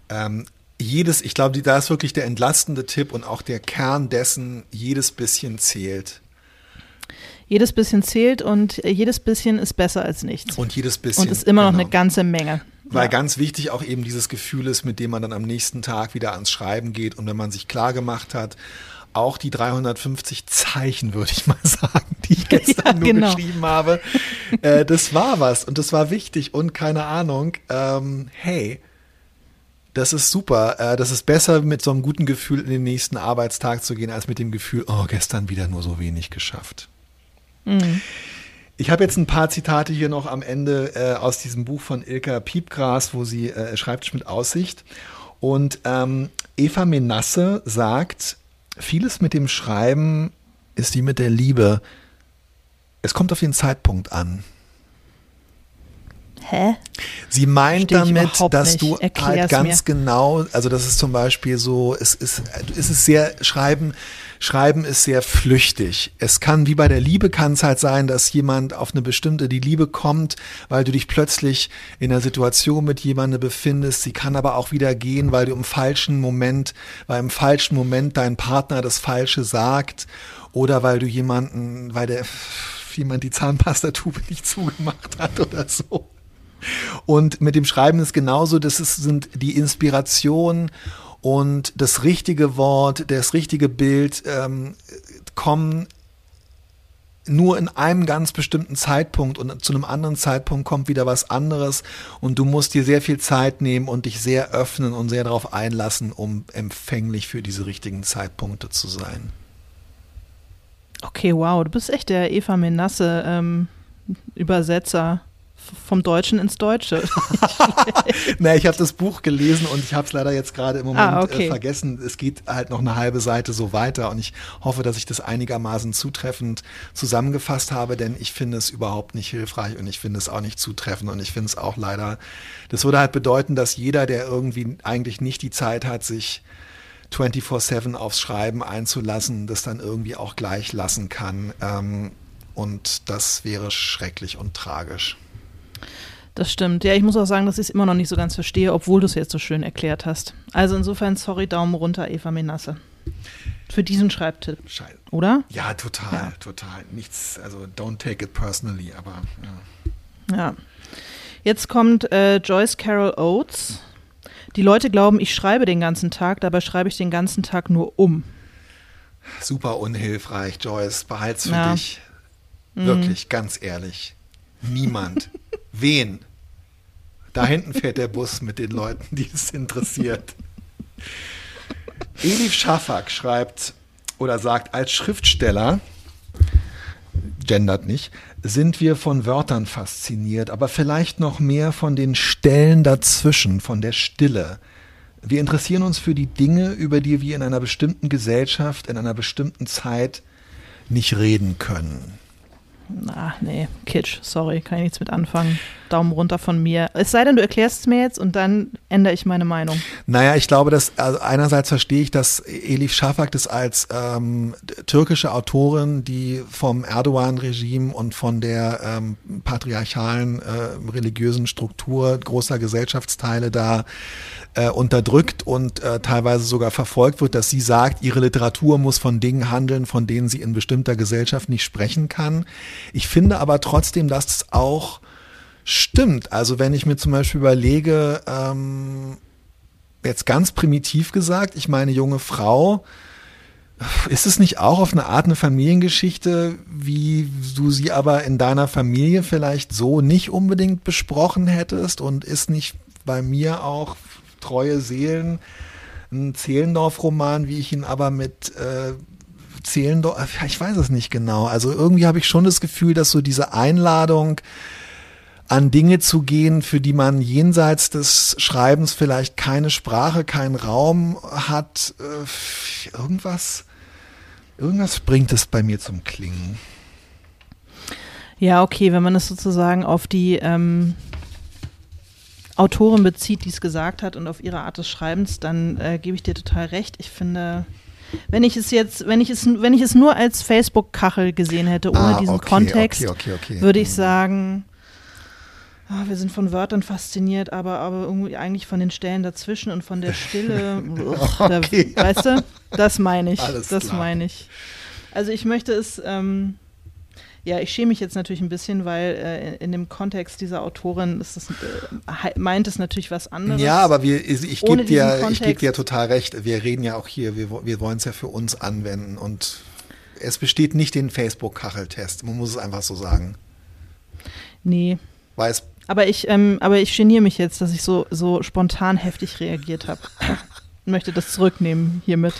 Ähm, jedes, ich glaube, da ist wirklich der entlastende Tipp und auch der Kern dessen, jedes bisschen zählt. Jedes bisschen zählt und jedes bisschen ist besser als nichts. Und jedes bisschen. Und ist immer genau. noch eine ganze Menge. Weil ja. ganz wichtig auch eben dieses Gefühl ist, mit dem man dann am nächsten Tag wieder ans Schreiben geht und wenn man sich klar gemacht hat, auch die 350 Zeichen, würde ich mal sagen, die ich gestern ja, nur genau. geschrieben habe. Äh, das war was und das war wichtig und keine Ahnung, ähm, hey, das ist super. Äh, das ist besser, mit so einem guten Gefühl in den nächsten Arbeitstag zu gehen, als mit dem Gefühl, oh, gestern wieder nur so wenig geschafft. Mhm. Ich habe jetzt ein paar Zitate hier noch am Ende äh, aus diesem Buch von Ilka Piepgras, wo sie äh, schreibt mit Aussicht. Und ähm, Eva Menasse sagt, vieles mit dem Schreiben ist wie mit der Liebe. Es kommt auf den Zeitpunkt an. Hä? Sie meint damit, dass nicht. du Erklär's halt ganz mir. genau, also das ist zum Beispiel so, es ist, es ist sehr, Schreiben, Schreiben ist sehr flüchtig. Es kann, wie bei der Liebe kann es halt sein, dass jemand auf eine bestimmte, die Liebe kommt, weil du dich plötzlich in einer Situation mit jemandem befindest. Sie kann aber auch wieder gehen, weil du im falschen Moment, weil im falschen Moment dein Partner das Falsche sagt oder weil du jemanden, weil der, jemand die Zahnpastatube nicht zugemacht hat oder so. Und mit dem Schreiben ist genauso, das ist, sind die Inspiration und das richtige Wort, das richtige Bild ähm, kommen nur in einem ganz bestimmten Zeitpunkt und zu einem anderen Zeitpunkt kommt wieder was anderes und du musst dir sehr viel Zeit nehmen und dich sehr öffnen und sehr darauf einlassen, um empfänglich für diese richtigen Zeitpunkte zu sein. Okay, wow, du bist echt der Eva Menasse ähm, Übersetzer vom Deutschen ins Deutsche. Na, ich habe das Buch gelesen und ich habe es leider jetzt gerade im Moment Ah, okay. äh, vergessen. Es geht halt noch eine halbe Seite so weiter und ich hoffe, dass ich das einigermaßen zutreffend zusammengefasst habe, denn ich finde es überhaupt nicht hilfreich und ich finde es auch nicht zutreffend und ich finde es auch leider, das würde halt bedeuten, dass jeder, der irgendwie eigentlich nicht die Zeit hat, sich 24-7 aufs Schreiben einzulassen, das dann irgendwie auch gleich lassen kann. Ähm, und das wäre schrecklich und tragisch. Das stimmt. Ja, ich muss auch sagen, dass ich es immer noch nicht so ganz verstehe, obwohl du es jetzt so schön erklärt hast. Also insofern, sorry, Daumen runter, Eva Menasse. Für diesen Schreibtipp, Scheiße. oder? Ja, total, Ja. total. Nichts, also don't take it personally, aber ja. Ja. Jetzt kommt äh, Joyce Carol Oates. Die Leute glauben, ich schreibe den ganzen Tag, dabei schreibe ich den ganzen Tag nur um. super unhilfreich, Joyce. Behalt's für Ja. Mhm. dich. Wirklich, ganz ehrlich. Niemand. Wen? Da hinten fährt der Bus mit den Leuten, die es interessiert. Elif Schafak schreibt oder sagt, als Schriftsteller, gendert nicht, sind wir von Wörtern fasziniert, aber vielleicht noch mehr von den Stellen dazwischen, von der Stille. Wir interessieren uns für die Dinge, über die wir in einer bestimmten Gesellschaft, in einer bestimmten Zeit nicht reden können. Na, nee, Kitsch, sorry, kann ich nichts mit anfangen. Daumen runter von mir. Es sei denn, du erklärst es mir jetzt und dann ändere ich meine Meinung. Naja, ich glaube, dass also einerseits verstehe ich, dass Elif Shafak das als ähm, türkische Autorin, die vom Erdogan-Regime und von der ähm, patriarchalen äh, religiösen Struktur großer Gesellschaftsteile da äh, unterdrückt und äh, teilweise sogar verfolgt wird, dass sie sagt, ihre Literatur muss von Dingen handeln, von denen sie in bestimmter Gesellschaft nicht sprechen kann. Ich finde aber trotzdem, dass es auch stimmt. Also wenn ich mir zum Beispiel überlege, ähm, jetzt ganz primitiv gesagt, ich meine junge Frau, ist es nicht auch auf eine Art eine Familiengeschichte, wie du sie aber in deiner Familie vielleicht so nicht unbedingt besprochen hättest und ist nicht bei mir auch treue Seelen ein Zehlendorf-Roman, wie ich ihn aber mit äh, Zehlendorf, ja, ich weiß es nicht genau. Also irgendwie habe ich schon das Gefühl, dass so diese Einladung an Dinge zu gehen, für die man jenseits des Schreibens vielleicht keine Sprache, keinen Raum hat, äh, irgendwas, irgendwas bringt es bei mir zum Klingen. Ja, okay, wenn man es sozusagen auf die ähm, Autorin bezieht, die es gesagt hat und auf ihre Art des Schreibens, dann äh, gebe ich dir total recht. Ich finde, wenn ich es jetzt, wenn ich es, wenn ich es nur als Facebook-Kachel gesehen hätte, ohne Ah, diesen okay, Kontext, okay, okay, würde ich sagen, ah, wir sind von Wörtern fasziniert, aber, aber irgendwie eigentlich von den Stellen dazwischen und von der Stille. Da, weißt du? Das meine ich. Alles das meine ich. Also ich möchte es, ähm, ja, ich schäme mich jetzt natürlich ein bisschen, weil äh, in dem Kontext dieser Autorin ist es, äh, meint es natürlich was anderes. Ja, aber wir, ich gebe dir, ich Kontext. dir total recht. Wir reden ja auch hier, wir, wir wollen es ja für uns anwenden und es besteht nicht den Facebook-Kacheltest. Man muss es einfach so sagen. Nee. Weil es Aber ich, ähm, aber ich geniere mich jetzt, dass ich so, so spontan heftig reagiert habe. möchte das zurücknehmen hiermit.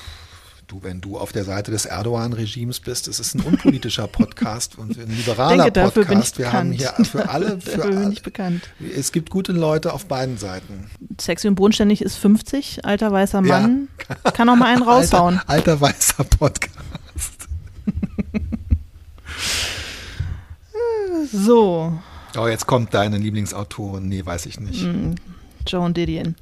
Du, wenn du auf der Seite des Erdogan-Regimes bist, es ist ein unpolitischer Podcast und ein liberaler Denke, dafür bin Podcast. ich Wir bekannt. haben hier für alle, für Dafür bin ich bekannt. es gibt gute Leute auf beiden Seiten. Sexy und bodenständig ist 50, alter weißer Ja. Mann. Kann auch mal einen raushauen. Alter, alter weißer Podcast. So, Oh, jetzt kommt deine Lieblingsautorin. Nee, weiß ich nicht. Hm. Joan Didion.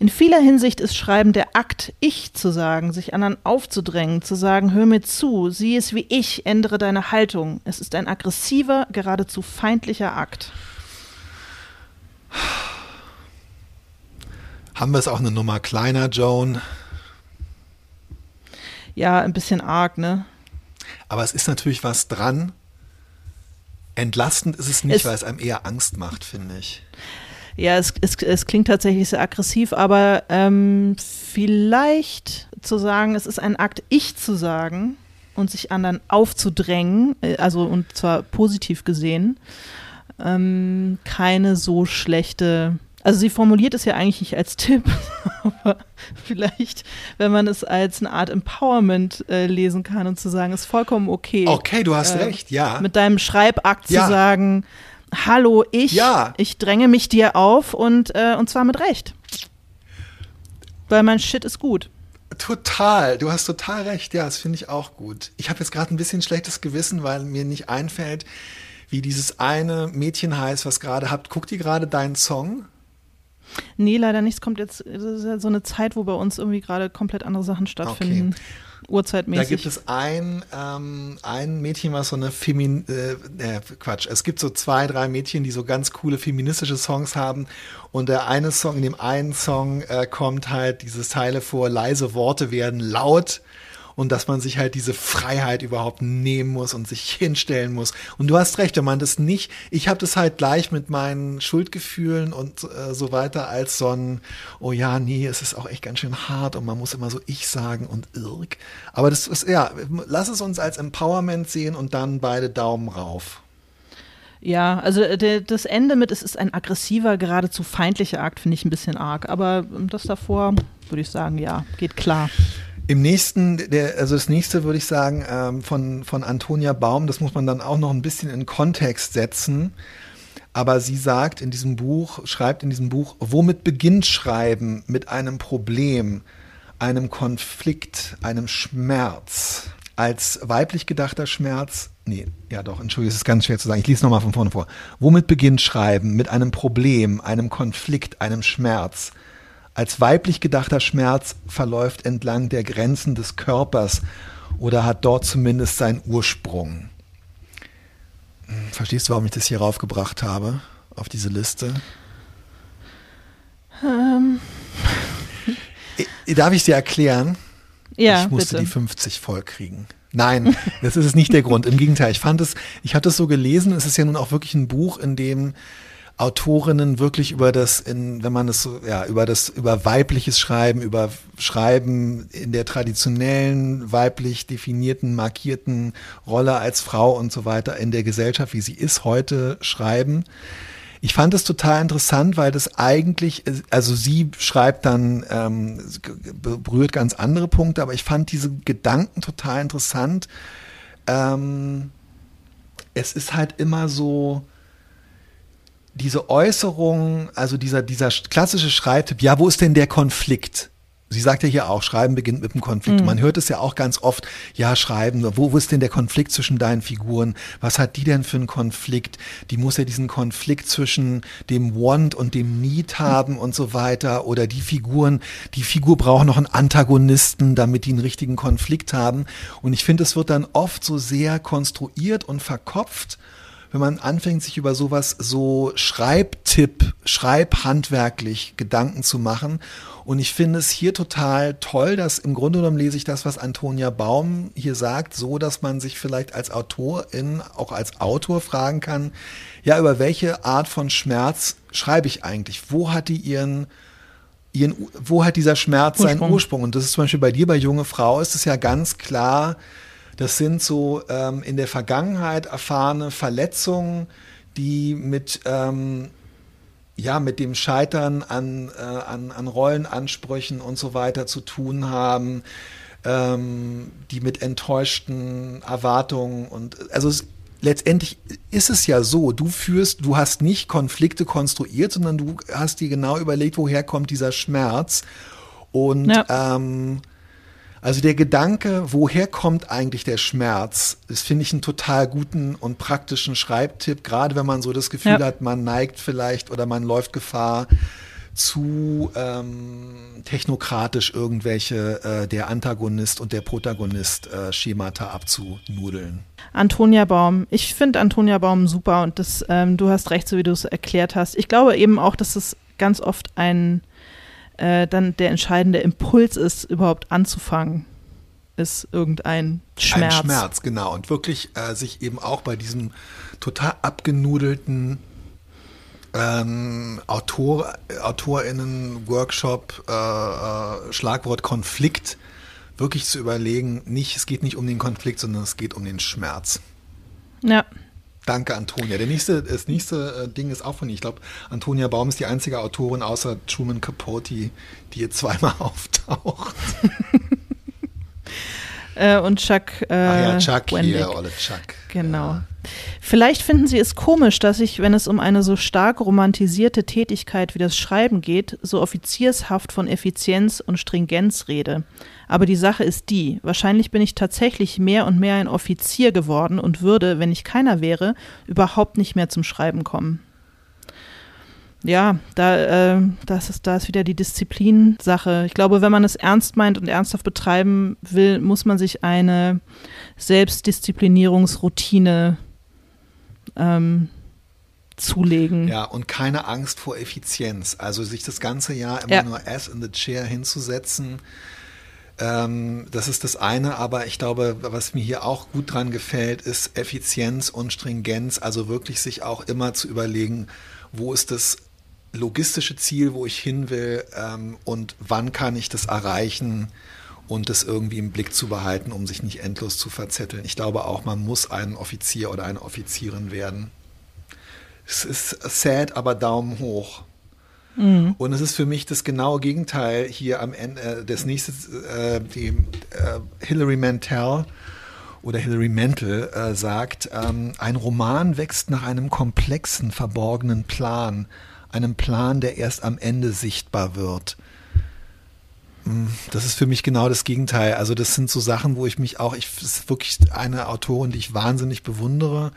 In vieler Hinsicht ist Schreiben der Akt, ich zu sagen, sich anderen aufzudrängen, zu sagen, hör mir zu, sieh es wie ich, ändere deine Haltung. Es ist ein aggressiver, geradezu feindlicher Akt. Haben wir es auch eine Nummer kleiner, Joan? Ja, ein bisschen arg, ne? Aber es ist natürlich was dran. Entlastend ist es nicht, Es- weil es einem eher Angst macht, finde ich. Ja, es, es, es klingt tatsächlich sehr aggressiv, aber ähm, vielleicht zu sagen, es ist ein Akt, ich zu sagen und sich anderen aufzudrängen, äh, also und zwar positiv gesehen, ähm, keine so schlechte. Also sie formuliert es ja eigentlich nicht als Tipp, aber vielleicht, wenn man es als eine Art Empowerment äh, lesen kann und zu sagen, ist vollkommen okay. Okay, du hast äh, recht, ja. Mit deinem Schreibakt Ja. zu sagen, hallo, ich, Ja. ich dränge mich dir auf und, äh, und zwar mit Recht. Weil mein Shit ist gut. Total, du hast total recht. Ja, das finde ich auch gut. Ich habe jetzt gerade ein bisschen schlechtes Gewissen, weil mir nicht einfällt, wie dieses eine Mädchen heißt, was gerade habt. Guckt ihr gerade deinen Song? Nee, leider nicht. Es kommt jetzt es ist ja so eine Zeit, wo bei uns irgendwie gerade komplett andere Sachen stattfinden. Da Uhrzeitmäßig. gibt es ein, ähm, ein Mädchen, was so eine Femin, äh, äh, Quatsch, es gibt so zwei, drei Mädchen, die so ganz coole feministische Songs haben und der eine Song, in dem einen Song äh, kommt halt dieses Teile vor, leise Worte werden laut und dass man sich halt diese Freiheit überhaupt nehmen muss und sich hinstellen muss. Und du hast recht, wenn man das nicht, ich habe das halt gleich mit meinen Schuldgefühlen und äh, so weiter als so ein, oh ja, nee, es ist auch echt ganz schön hart und man muss immer so ich sagen und irg. Aber das ist, ja, lass es uns als Empowerment sehen und dann beide Daumen rauf. ja, also äh, der, das Ende mit, es ist ein aggressiver, geradezu feindlicher Akt, finde ich ein bisschen arg. Aber ähm, das davor, würde ich sagen, ja, geht klar. Im nächsten, der, also das nächste würde ich sagen, ähm, von, von Antonia Baum, das muss man dann auch noch ein bisschen in Kontext setzen. Aber sie sagt in diesem Buch, schreibt in diesem Buch, womit beginnt Schreiben? Mit einem Problem, einem Konflikt, einem Schmerz. Als weiblich gedachter Schmerz, nee, ja doch, entschuldige, es ist ganz schwer zu sagen, ich lese nochmal von vorne vor. Womit beginnt Schreiben? Mit einem Problem, einem Konflikt, einem Schmerz. Als weiblich gedachter Schmerz verläuft entlang der Grenzen des Körpers oder hat dort zumindest seinen Ursprung. Hm, Verstehst du, warum ich das hier raufgebracht habe, auf diese Liste? Ähm, Darf ich dir erklären? ja, ich musste bitte. die 50 voll kriegen. Nein, das ist es nicht der Grund. Im Gegenteil, ich fand es, ich hatte es so gelesen, es ist ja nun auch wirklich ein Buch, in dem Autorinnen wirklich über das, in, wenn man es so, ja, über das, über weibliches Schreiben, über Schreiben in der traditionellen, weiblich definierten, markierten Rolle als Frau und so weiter in der Gesellschaft, wie sie ist, heute schreiben. Ich fand es total interessant, weil das eigentlich, also sie schreibt dann, ähm, berührt ganz andere Punkte, aber ich fand diese Gedanken total interessant. Ähm, es ist halt immer so, diese Äußerung, also dieser, dieser klassische Schreibtipp, ja, wo ist denn der Konflikt? Sie sagt ja hier auch, Schreiben beginnt mit dem Konflikt. Mhm. Man hört es ja auch ganz oft, ja, Schreiben, wo, wo ist denn der Konflikt zwischen deinen Figuren? Was hat die denn für einen Konflikt? Die muss ja diesen Konflikt zwischen dem Want und dem Need haben und so weiter. Oder die Figuren, die Figur braucht noch einen Antagonisten, damit die einen richtigen Konflikt haben. Und ich finde, es wird dann oft so sehr konstruiert und verkopft wenn man anfängt, sich über sowas so Schreibtipp, schreibhandwerklich Gedanken zu machen. Und ich finde es hier total toll, dass im Grunde genommen lese ich das, was Antonia Baum hier sagt, so, dass man sich vielleicht als Autorin, auch als Autor fragen kann, ja, über welche Art von Schmerz schreibe ich eigentlich? Wo hat die ihren, ihren, wo hat dieser Schmerz seinen Ursprung. Ursprung? Und das ist zum Beispiel bei dir, bei junge Frau, ist es ja ganz klar, das sind so ähm, in der Vergangenheit erfahrene Verletzungen, die mit, ähm, ja, mit dem Scheitern an, äh, an, an Rollenansprüchen und so weiter zu tun haben. ähm, die mit enttäuschten Erwartungen und also es, letztendlich ist es ja so, du führst, du hast nicht Konflikte konstruiert, sondern du hast dir genau überlegt, woher kommt dieser Schmerz und ja. ähm, also der Gedanke, woher kommt eigentlich der Schmerz, das finde ich einen total guten und praktischen Schreibtipp, gerade wenn man so das Gefühl ja. hat, man neigt vielleicht oder man läuft Gefahr, zu ähm, technokratisch irgendwelche äh, der Antagonist und der Protagonist äh, Schemata abzunudeln. Antonia Baum. Ich finde Antonia Baum super und das, ähm, du hast recht, so wie du es erklärt hast. Ich glaube eben auch, dass es ganz oft ein äh, dann der entscheidende Impuls ist, überhaupt anzufangen, ist irgendein Schmerz. Ein Schmerz, genau. Und wirklich äh, sich eben auch bei diesem total abgenudelten ähm, Autor, AutorInnen-Workshop, äh, äh, Schlagwort Konflikt, wirklich zu überlegen, nicht, es geht nicht um den Konflikt, sondern es geht um den Schmerz. Ja. Danke, Antonia. Der nächste, das nächste äh, Ding ist auch von ihr. Ich glaube, Antonia Baum ist die einzige Autorin außer Truman Capote, die hier zweimal auftaucht. äh, und Chuck. Äh, Ach ja, Chuck Wendig. hier, Olle Chuck. Genau. Ja. Vielleicht finden Sie es komisch, dass ich, wenn es um eine so stark romantisierte Tätigkeit wie das Schreiben geht, so offiziershaft von Effizienz und Stringenz rede. Aber die Sache ist die, wahrscheinlich bin ich tatsächlich mehr und mehr ein Offizier geworden und würde, wenn ich keiner wäre, überhaupt nicht mehr zum Schreiben kommen. Ja, da, äh, das ist, da ist wieder die Disziplinsache. Ich glaube, wenn man es ernst meint und ernsthaft betreiben will, muss man sich eine Selbstdisziplinierungsroutine ähm, zulegen. Ja, und keine Angst vor Effizienz. Also sich das ganze Jahr immer ja. nur as in the chair hinzusetzen. Ähm, das ist das eine, aber ich glaube, was mir hier auch gut dran gefällt, ist Effizienz und Stringenz. Also wirklich sich auch immer zu überlegen, wo ist das logistische Ziel, wo ich hin will ähm, und wann kann ich das erreichen und das irgendwie im Blick zu behalten, um sich nicht endlos zu verzetteln. Ich glaube auch, man muss ein Offizier oder eine Offizierin werden. Es ist sad, aber Daumen hoch. Mhm. Und es ist für mich das genaue Gegenteil hier am Ende, äh, das nächste, äh, die, äh, Hilary Mantel oder Hilary Mantel äh, sagt, ähm, ein Roman wächst nach einem komplexen, verborgenen Plan, einem Plan, der erst am Ende sichtbar wird. Das ist für mich genau das Gegenteil. Also das sind so Sachen, wo ich mich auch, ich ist wirklich eine Autorin, die ich wahnsinnig bewundere.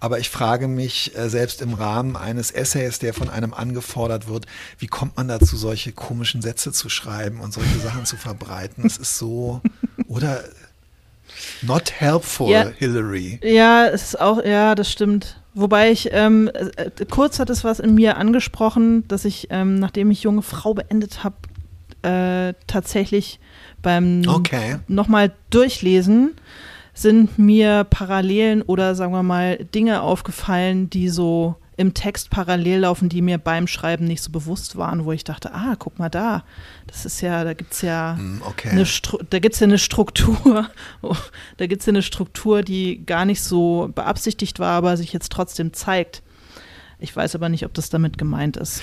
Aber ich frage mich äh, selbst im Rahmen eines Essays, der von einem angefordert wird, wie kommt man dazu, solche komischen Sätze zu schreiben und solche Sachen zu verbreiten? Es ist so, oder not helpful, ja, Hillary. Ja, es ist auch, ja, das stimmt. Wobei ich, ähm, äh, kurz hat es was in mir angesprochen, dass ich, ähm, nachdem ich junge Frau beendet habe, äh, tatsächlich beim okay. nochmal durchlesen sind mir Parallelen oder sagen wir mal Dinge aufgefallen, die so im Text parallel laufen, die mir beim Schreiben nicht so bewusst waren, wo ich dachte, ah, guck mal da, das ist ja, da gibt es ja, hm, okay. eine da gibt's ja eine Struktur, da gibt es ja eine Struktur, die gar nicht so beabsichtigt war, aber sich jetzt trotzdem zeigt. Ich weiß aber nicht, ob das damit gemeint ist.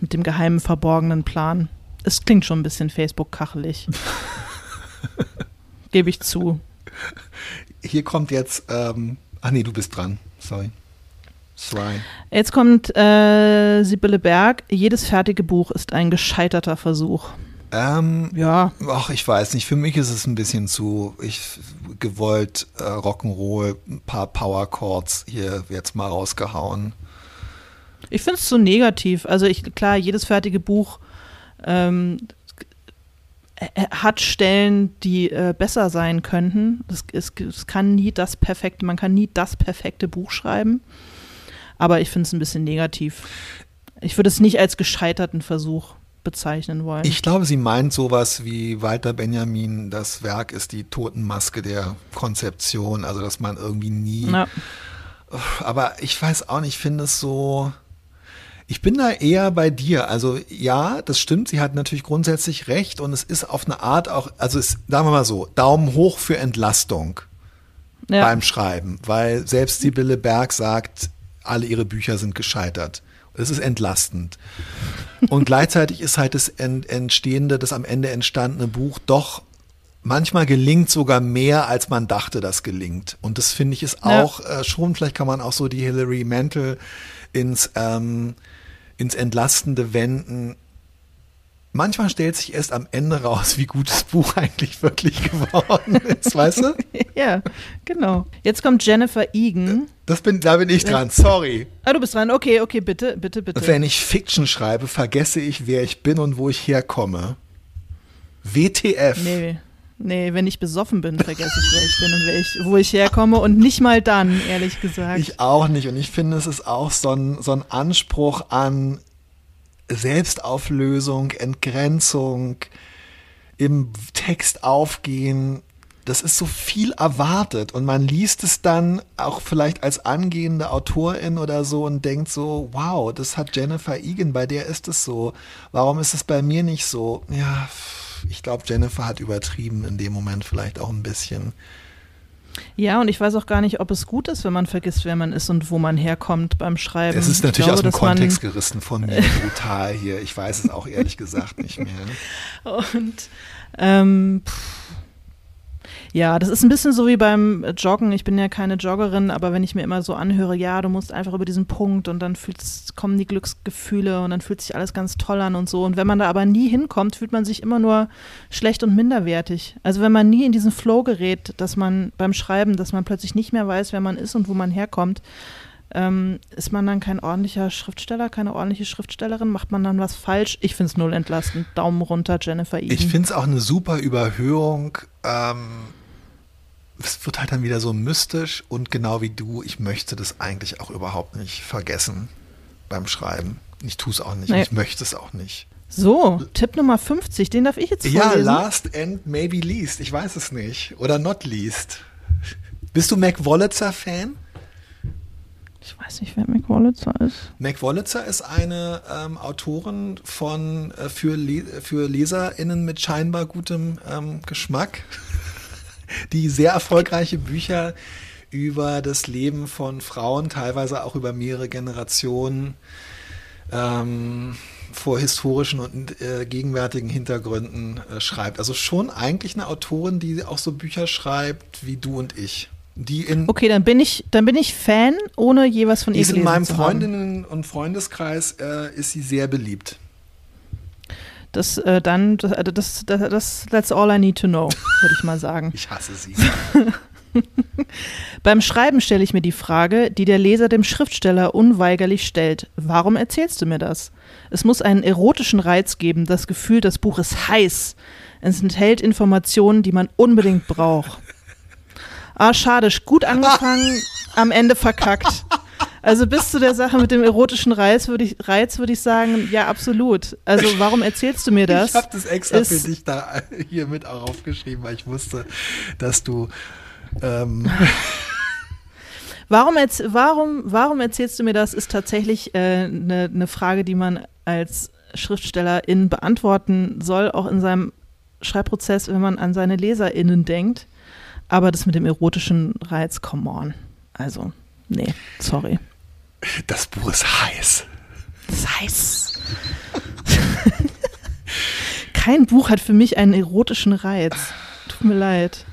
Mit dem geheimen, verborgenen Plan. Es klingt schon ein bisschen Facebook-kachelig. Gebe ich zu. Hier kommt jetzt, ähm, ach nee, du bist dran. Sorry. Sorry. Jetzt kommt äh, Sibylle Berg. Jedes fertige Buch ist ein gescheiterter Versuch. Ähm, ja. Ach, ich weiß nicht. Für mich ist es ein bisschen zu ich gewollt äh, Rock'n'Roll, ein paar Power Chords hier jetzt mal rausgehauen. Ich finde es zu negativ. Also ich klar, jedes fertige Buch ähm, hat Stellen, die äh, besser sein könnten. Es, es, es, kann nie das perfekte, man kann nie das perfekte Buch schreiben. Aber ich finde es ein bisschen negativ. Ich würde es nicht als gescheiterten Versuch bezeichnen wollen. Ich glaube, sie meint sowas wie Walter Benjamin, das Werk ist die Totenmaske der Konzeption, also dass man irgendwie nie. Ja. Aber ich weiß auch nicht, ich finde es so ich bin da eher bei dir. Also ja, das stimmt. Sie hat natürlich grundsätzlich recht und es ist auf eine Art auch, also es, sagen wir mal so, Daumen hoch für Entlastung ja. beim Schreiben, weil selbst Sibylle Berg sagt, alle ihre Bücher sind gescheitert. Es ist entlastend. Und gleichzeitig ist halt das entstehende, das am Ende entstandene Buch doch manchmal gelingt sogar mehr, als man dachte, das gelingt. Und das finde ich ist auch ja. äh, schon, vielleicht kann man auch so die Hilary Mantel ins, ähm, ins Entlastende wenden. Manchmal stellt sich erst am Ende raus, wie gut das Buch eigentlich wirklich geworden ist, weißt du? ja, genau. Jetzt kommt Jennifer Egan. Das bin, da bin ich dran, sorry. Ah, du bist dran. Okay, okay, bitte, bitte, bitte. Wenn ich Fiction schreibe, vergesse ich, wer ich bin und wo ich herkomme. WTF. Nee. Nee, wenn ich besoffen bin, vergesse ich, wer ich bin und ich, wo ich herkomme und nicht mal dann, ehrlich gesagt. Ich auch nicht und ich finde, es ist auch so ein, so ein Anspruch an Selbstauflösung, Entgrenzung, im Text aufgehen. Das ist so viel erwartet und man liest es dann auch vielleicht als angehende Autorin oder so und denkt so, wow, das hat Jennifer Egan, bei der ist es so. Warum ist es bei mir nicht so? Ja, ich glaube, Jennifer hat übertrieben in dem Moment vielleicht auch ein bisschen. Ja, und ich weiß auch gar nicht, ob es gut ist, wenn man vergisst, wer man ist und wo man herkommt beim Schreiben. Es ist natürlich glaube, aus dem Kontext gerissen von mir brutal hier. Ich weiß es auch ehrlich gesagt nicht mehr. Und ähm, pff, ja, das ist ein bisschen so wie beim Joggen. Ich bin ja keine Joggerin, aber wenn ich mir immer so anhöre, ja, du musst einfach über diesen Punkt und dann kommen die Glücksgefühle und dann fühlt sich alles ganz toll an und so. Und wenn man da aber nie hinkommt, fühlt man sich immer nur schlecht und minderwertig. Also wenn man nie in diesen Flow gerät, dass man beim Schreiben, dass man plötzlich nicht mehr weiß, wer man ist und wo man herkommt, ähm, ist man dann kein ordentlicher Schriftsteller, keine ordentliche Schriftstellerin? Macht man dann was falsch? Ich finde es null entlastend. Daumen runter, Jennifer Eden. Ich finde es auch eine super Überhöhung. Ähm es wird halt dann wieder so mystisch und genau wie du, ich möchte das eigentlich auch überhaupt nicht vergessen beim Schreiben. Ich tue es auch nicht, nee. ich möchte es auch nicht. So, Tipp Nummer 50, den darf ich jetzt vorlesen. Ja, last and maybe least, ich weiß es nicht. Oder not least. Bist du Mac Wolitzer-Fan? Ich weiß nicht, wer Mac Wolitzer ist. Mac Wolitzer ist eine ähm, Autorin von, äh, für, Le für LeserInnen mit scheinbar gutem ähm, Geschmack die sehr erfolgreiche Bücher über das Leben von Frauen, teilweise auch über mehrere Generationen, ähm, vor historischen und äh, gegenwärtigen Hintergründen äh, schreibt. Also schon eigentlich eine Autorin, die auch so Bücher schreibt wie du und ich. Die in okay, dann bin ich, dann bin ich Fan, ohne jeweils von ihr gelesen In meinem Freundinnen- und Freundeskreis äh, ist sie sehr beliebt. Das äh, dann, das, äh, das, das, das, that's all I need to know, würde ich mal sagen. Ich hasse sie. Beim Schreiben stelle ich mir die Frage, die der Leser dem Schriftsteller unweigerlich stellt. Warum erzählst du mir das? Es muss einen erotischen Reiz geben, das Gefühl, das Buch ist heiß. Es enthält Informationen, die man unbedingt braucht. Ah, schade, gut angefangen, am Ende verkackt. Also bis zu der Sache mit dem erotischen Reiz würde ich, Reiz würde ich sagen, ja, absolut. Also warum erzählst du mir das? Ich habe das extra ist, für dich da hier mit auch aufgeschrieben, weil ich wusste, dass du ähm Warum, warum, warum erzählst du mir das, ist tatsächlich eine äh, ne, ne Frage, die man als Schriftstellerin beantworten soll, auch in seinem Schreibprozess, wenn man an seine LeserInnen denkt. Aber das mit dem erotischen Reiz, come on. Also, nee, sorry. Das Buch ist heiß. Das ist heiß. Kein Buch hat für mich einen erotischen Reiz. Tut mir leid.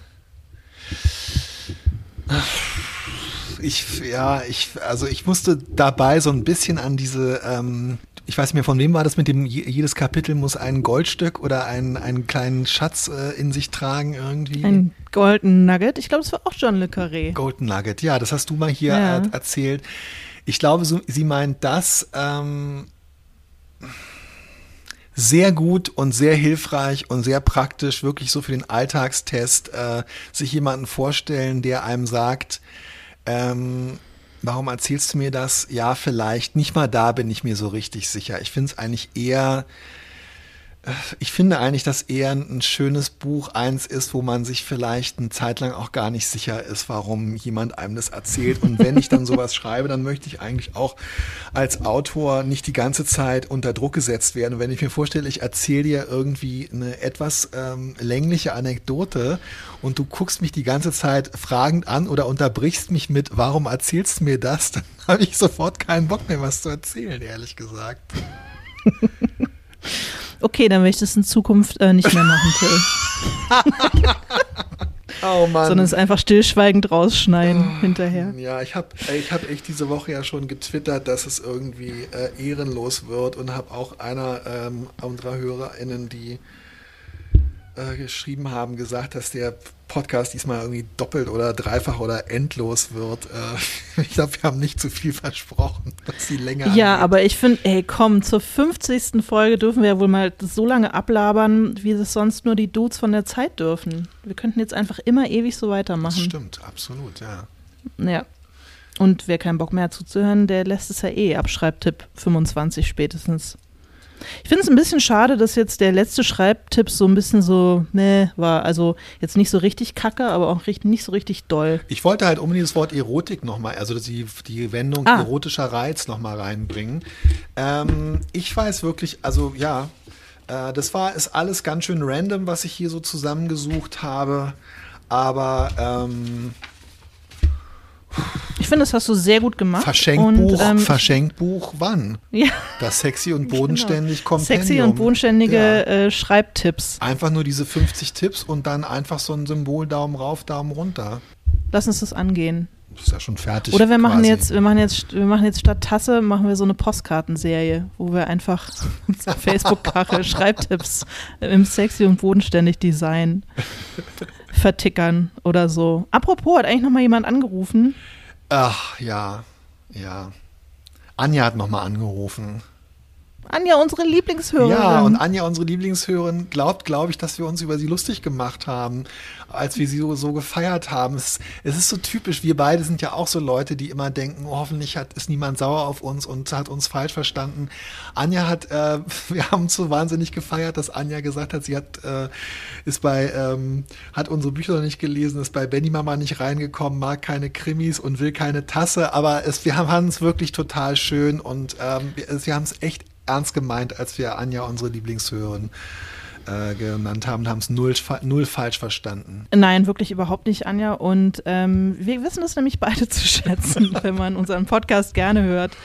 Ich, ja, ich, also ich musste dabei so ein bisschen an diese, ähm, ich weiß nicht mehr, von wem war das mit dem, jedes Kapitel muss ein Goldstück oder einen, einen kleinen Schatz äh, in sich tragen irgendwie. Ein Golden Nugget? Ich glaube, das war auch John Le Carré. Golden Nugget, ja, das hast du mal hier ja. erzählt. Ich glaube, sie meint das ähm, sehr gut und sehr hilfreich und sehr praktisch, wirklich so für den Alltagstest, äh, sich jemanden vorstellen, der einem sagt, ähm, warum erzählst du mir das? Ja, vielleicht. Nicht mal da bin ich mir so richtig sicher. Ich finde es eigentlich eher ich finde eigentlich, dass eher ein schönes Buch eins ist, wo man sich vielleicht eine Zeit lang auch gar nicht sicher ist, warum jemand einem das erzählt. Und wenn ich dann sowas schreibe, dann möchte ich eigentlich auch als Autor nicht die ganze Zeit unter Druck gesetzt werden. Und wenn ich mir vorstelle, ich erzähle dir irgendwie eine etwas ähm, längliche Anekdote und du guckst mich die ganze Zeit fragend an oder unterbrichst mich mit, warum erzählst du mir das, dann habe ich sofort keinen Bock mehr, was zu erzählen, ehrlich gesagt. Okay, dann werde ich das in Zukunft äh, nicht mehr machen, Till. Oh Mann. sondern es einfach stillschweigend rausschneiden hinterher. Ja, ich habe ich hab echt diese Woche ja schon getwittert, dass es irgendwie äh, ehrenlos wird und habe auch einer ähm, unserer HörerInnen, die äh, geschrieben haben, gesagt, dass der Podcast diesmal irgendwie doppelt oder dreifach oder endlos wird. Äh, ich glaube, wir haben nicht zu viel versprochen, dass sie länger Ja, angeht. aber ich finde, ey, komm, zur 50. Folge dürfen wir ja wohl mal so lange ablabern, wie es sonst nur die Dudes von der Zeit dürfen. Wir könnten jetzt einfach immer ewig so Das weitermachen. stimmt, absolut, ja. Ja. Und wer keinen Bock mehr hat zuzuhören, der lässt es ja eh ab Schreibtipp 25 spätestens. Ich finde es ein bisschen schade, dass jetzt der letzte Schreibtipp so ein bisschen so, meh, war. Also jetzt nicht so richtig kacke, aber auch nicht so richtig doll. Ich wollte halt unbedingt das Wort Erotik nochmal, also die, die Wendung Ah. erotischer Reiz nochmal reinbringen. Ähm, ich weiß wirklich, also ja, äh, das war ist alles ganz schön random, was ich hier so zusammengesucht habe. Aber ähm, Ich finde, das hast du sehr gut gemacht. Verschenkbuch, Und, ähm, Verschenkbuch wann? ja, Das sexy und bodenständig Kompendium. sexy und bodenständige Ja. äh, Schreibtipps. Einfach nur diese 50 Tipps und dann einfach so ein Symbol Daumen rauf, Daumen runter. Lass uns das angehen. Das ist ja schon fertig. Oder wir machen quasi. jetzt, wir machen jetzt, wir machen jetzt statt Tasse, machen wir so eine Postkartenserie, wo wir einfach Facebook-Kachel Schreibtipps im sexy und bodenständig Design vertickern oder so. Apropos, hat eigentlich noch mal jemand angerufen? Ach, ja, ja. Anja hat nochmal angerufen. Anja, unsere Lieblingshörerin. Ja, und Anja, unsere Lieblingshörerin, glaubt, glaube ich, dass wir uns über sie lustig gemacht haben, als wir sie so, so gefeiert haben. Es, es ist so typisch, wir beide sind ja auch so Leute, die immer denken, oh, hoffentlich hat, ist niemand sauer auf uns und hat uns falsch verstanden. Anja hat, äh, wir haben so wahnsinnig gefeiert, dass Anja gesagt hat, sie hat, äh, ist bei, ähm, hat unsere Bücher noch nicht gelesen, ist bei Benny Mama nicht reingekommen, mag keine Krimis und will keine Tasse, aber es, wir haben es wirklich total schön und ähm, wir, wir haben es echt ernst gemeint, als wir Anja unsere Lieblingshörerin äh, genannt haben, haben es null, null falsch verstanden. Nein, wirklich überhaupt nicht, Anja. Und ähm, wir wissen das nämlich beide zu schätzen, wenn man unseren Podcast gerne hört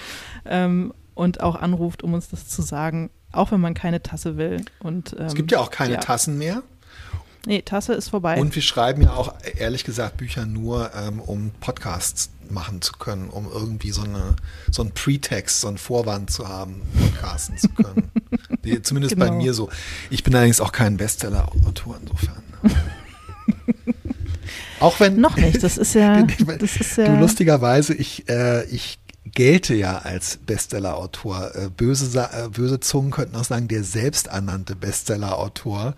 ähm, und auch anruft, um uns das zu sagen, auch wenn man keine Tasse will. Und, ähm, Es gibt ja auch keine ja. Tassen mehr. Nee, Tasse ist vorbei. Und wir schreiben ja auch, ehrlich gesagt, Bücher nur, ähm, um Podcasts machen zu können, um irgendwie so, eine, so einen Pretext, so einen Vorwand zu haben, podcasten zu können. Zumindest bei Genau. mir so. Ich bin allerdings auch kein Bestseller-Autor insofern. auch wenn. Noch nicht, das ist ja. Das ist ja du lustigerweise, ich, äh, ich gelte ja als Bestseller-Autor. Äh, böse, äh, böse Zungen könnten auch sagen, der selbsternannte Bestseller-Autor,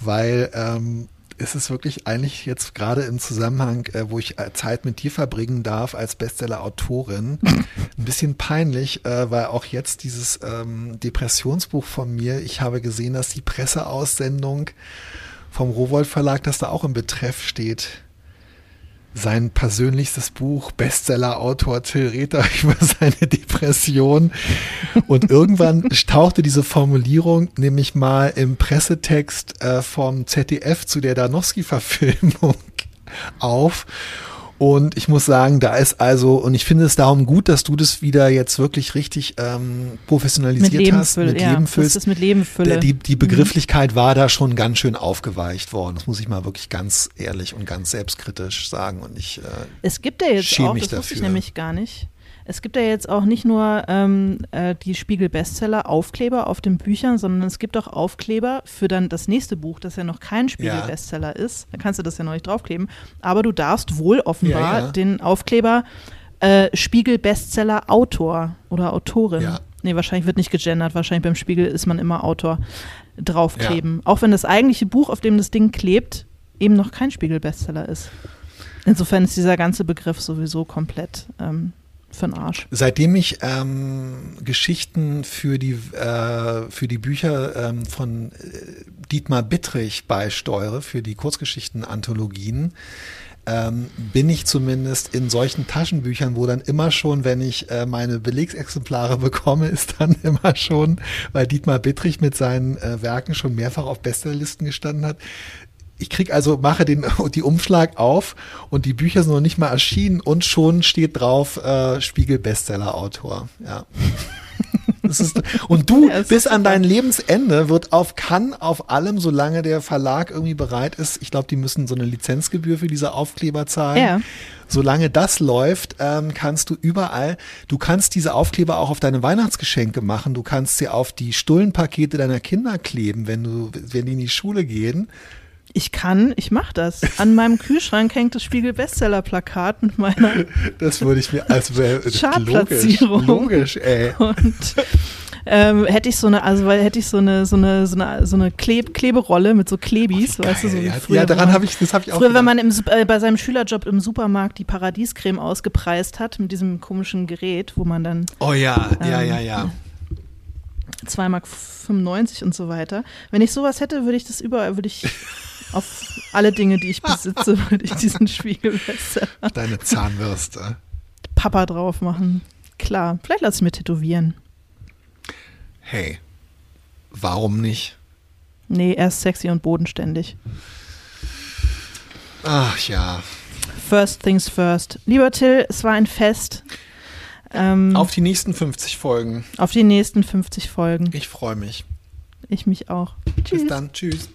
weil ähm, es ist wirklich eigentlich jetzt gerade im Zusammenhang, äh, wo ich äh, Zeit mit dir verbringen darf als Bestseller-Autorin, ein bisschen peinlich, äh, weil auch jetzt dieses ähm, Depressionsbuch von mir, ich habe gesehen, dass die Presseaussendung vom Rowold Verlag, dass da auch im Betreff steht, sein persönlichstes Buch, Bestseller-Autor Till Rether über seine Depression. Und irgendwann tauchte diese Formulierung nämlich mal im Pressetext äh, vom ZDF zu der Danowski-Verfilmung auf. Und ich muss sagen, da ist also, und ich finde es darum gut, dass du das wieder jetzt wirklich richtig ähm, mit professionalisiert Leben hast, mit ja, Leben das füllst. ist mit Leben fülle. Die, die Begrifflichkeit war da schon ganz schön aufgeweicht worden. Das muss ich mal wirklich ganz ehrlich und ganz selbstkritisch sagen. Und ich, äh, Es gibt ja jetzt auch, das wusste ich dafür. nämlich gar nicht. Es gibt ja jetzt auch nicht nur ähm, äh, die Spiegel-Bestseller-Aufkleber auf den Büchern, sondern es gibt auch Aufkleber für dann das nächste Buch, das ja noch kein Spiegel-Bestseller ist. Da kannst du das ja noch nicht draufkleben. Aber du darfst wohl offenbar Ja, ja. den Aufkleber äh, Spiegel-Bestseller-Autor oder Autorin. Ja. Nee, wahrscheinlich wird nicht gegendert. Wahrscheinlich beim Spiegel ist man immer Autor draufkleben. Auch wenn das eigentliche Buch, auf dem das Ding klebt, eben noch kein Spiegel-Bestseller ist. Insofern ist dieser ganze Begriff sowieso komplett ähm, für den Arsch. seitdem ich ähm, Geschichten für die, äh, für die Bücher ähm, von äh, Dietmar Bittrich beisteuere, für die Kurzgeschichten-Anthologien, ähm, bin ich zumindest in solchen Taschenbüchern, wo dann immer schon, wenn ich äh, meine Belegsexemplare bekomme, ist dann immer schon, weil Dietmar Bittrich mit seinen äh, Werken schon mehrfach auf Bestsellerlisten gestanden hat. Ich krieg also, mache den die Umschlag auf und die Bücher sind noch nicht mal erschienen und schon steht drauf äh, Spiegel Bestseller Autor. Ja. Ist, und du, Ja, bis an dein Lebensende wird auf kann auf allem, solange der Verlag irgendwie bereit ist, ich glaube, die müssen so eine Lizenzgebühr für diese Aufkleber zahlen. Ja. Solange das läuft, ähm, kannst du überall, du kannst diese Aufkleber auch auf deine Weihnachtsgeschenke machen, du kannst sie auf die Stullenpakete deiner Kinder kleben, wenn du, wenn die in die Schule gehen. Ich kann, ich mache das. An meinem Kühlschrank hängt das Spiegel-Bestseller-Plakat mit meiner Das würde ich mir als wäre logisch, Chartplatzierung. logisch, ey. und ähm, hätte ich so eine, also weil hätte ich so eine, so eine, so eine, so eine Kleb Kleberolle mit so Klebis, weißt du, so ja, früher. ja, wenn daran habe ich, das habe ich auch. Früher, wenn gedacht. man im, äh, bei seinem Schülerjob im Supermarkt die Paradiescreme ausgepreist hat, mit diesem komischen Gerät, wo man dann Oh ja, ja, Ähm, ja, ja. 2,95 Mark und so weiter. Wenn ich sowas hätte, würde ich das überall, würde ich auf alle Dinge, die ich besitze, würde ich diesen Spiegel-Bestseller Deine Zahnbürste. Papa drauf machen. Klar, vielleicht lasse ich mir tätowieren. Hey, warum nicht? Nee, er ist sexy und bodenständig. Ach ja. First things first. Lieber Till, es war ein Fest. Ähm, Auf die nächsten 50 Folgen. auf die nächsten 50 Folgen. Ich freue mich. Ich mich auch. Bis dann. Tschüss.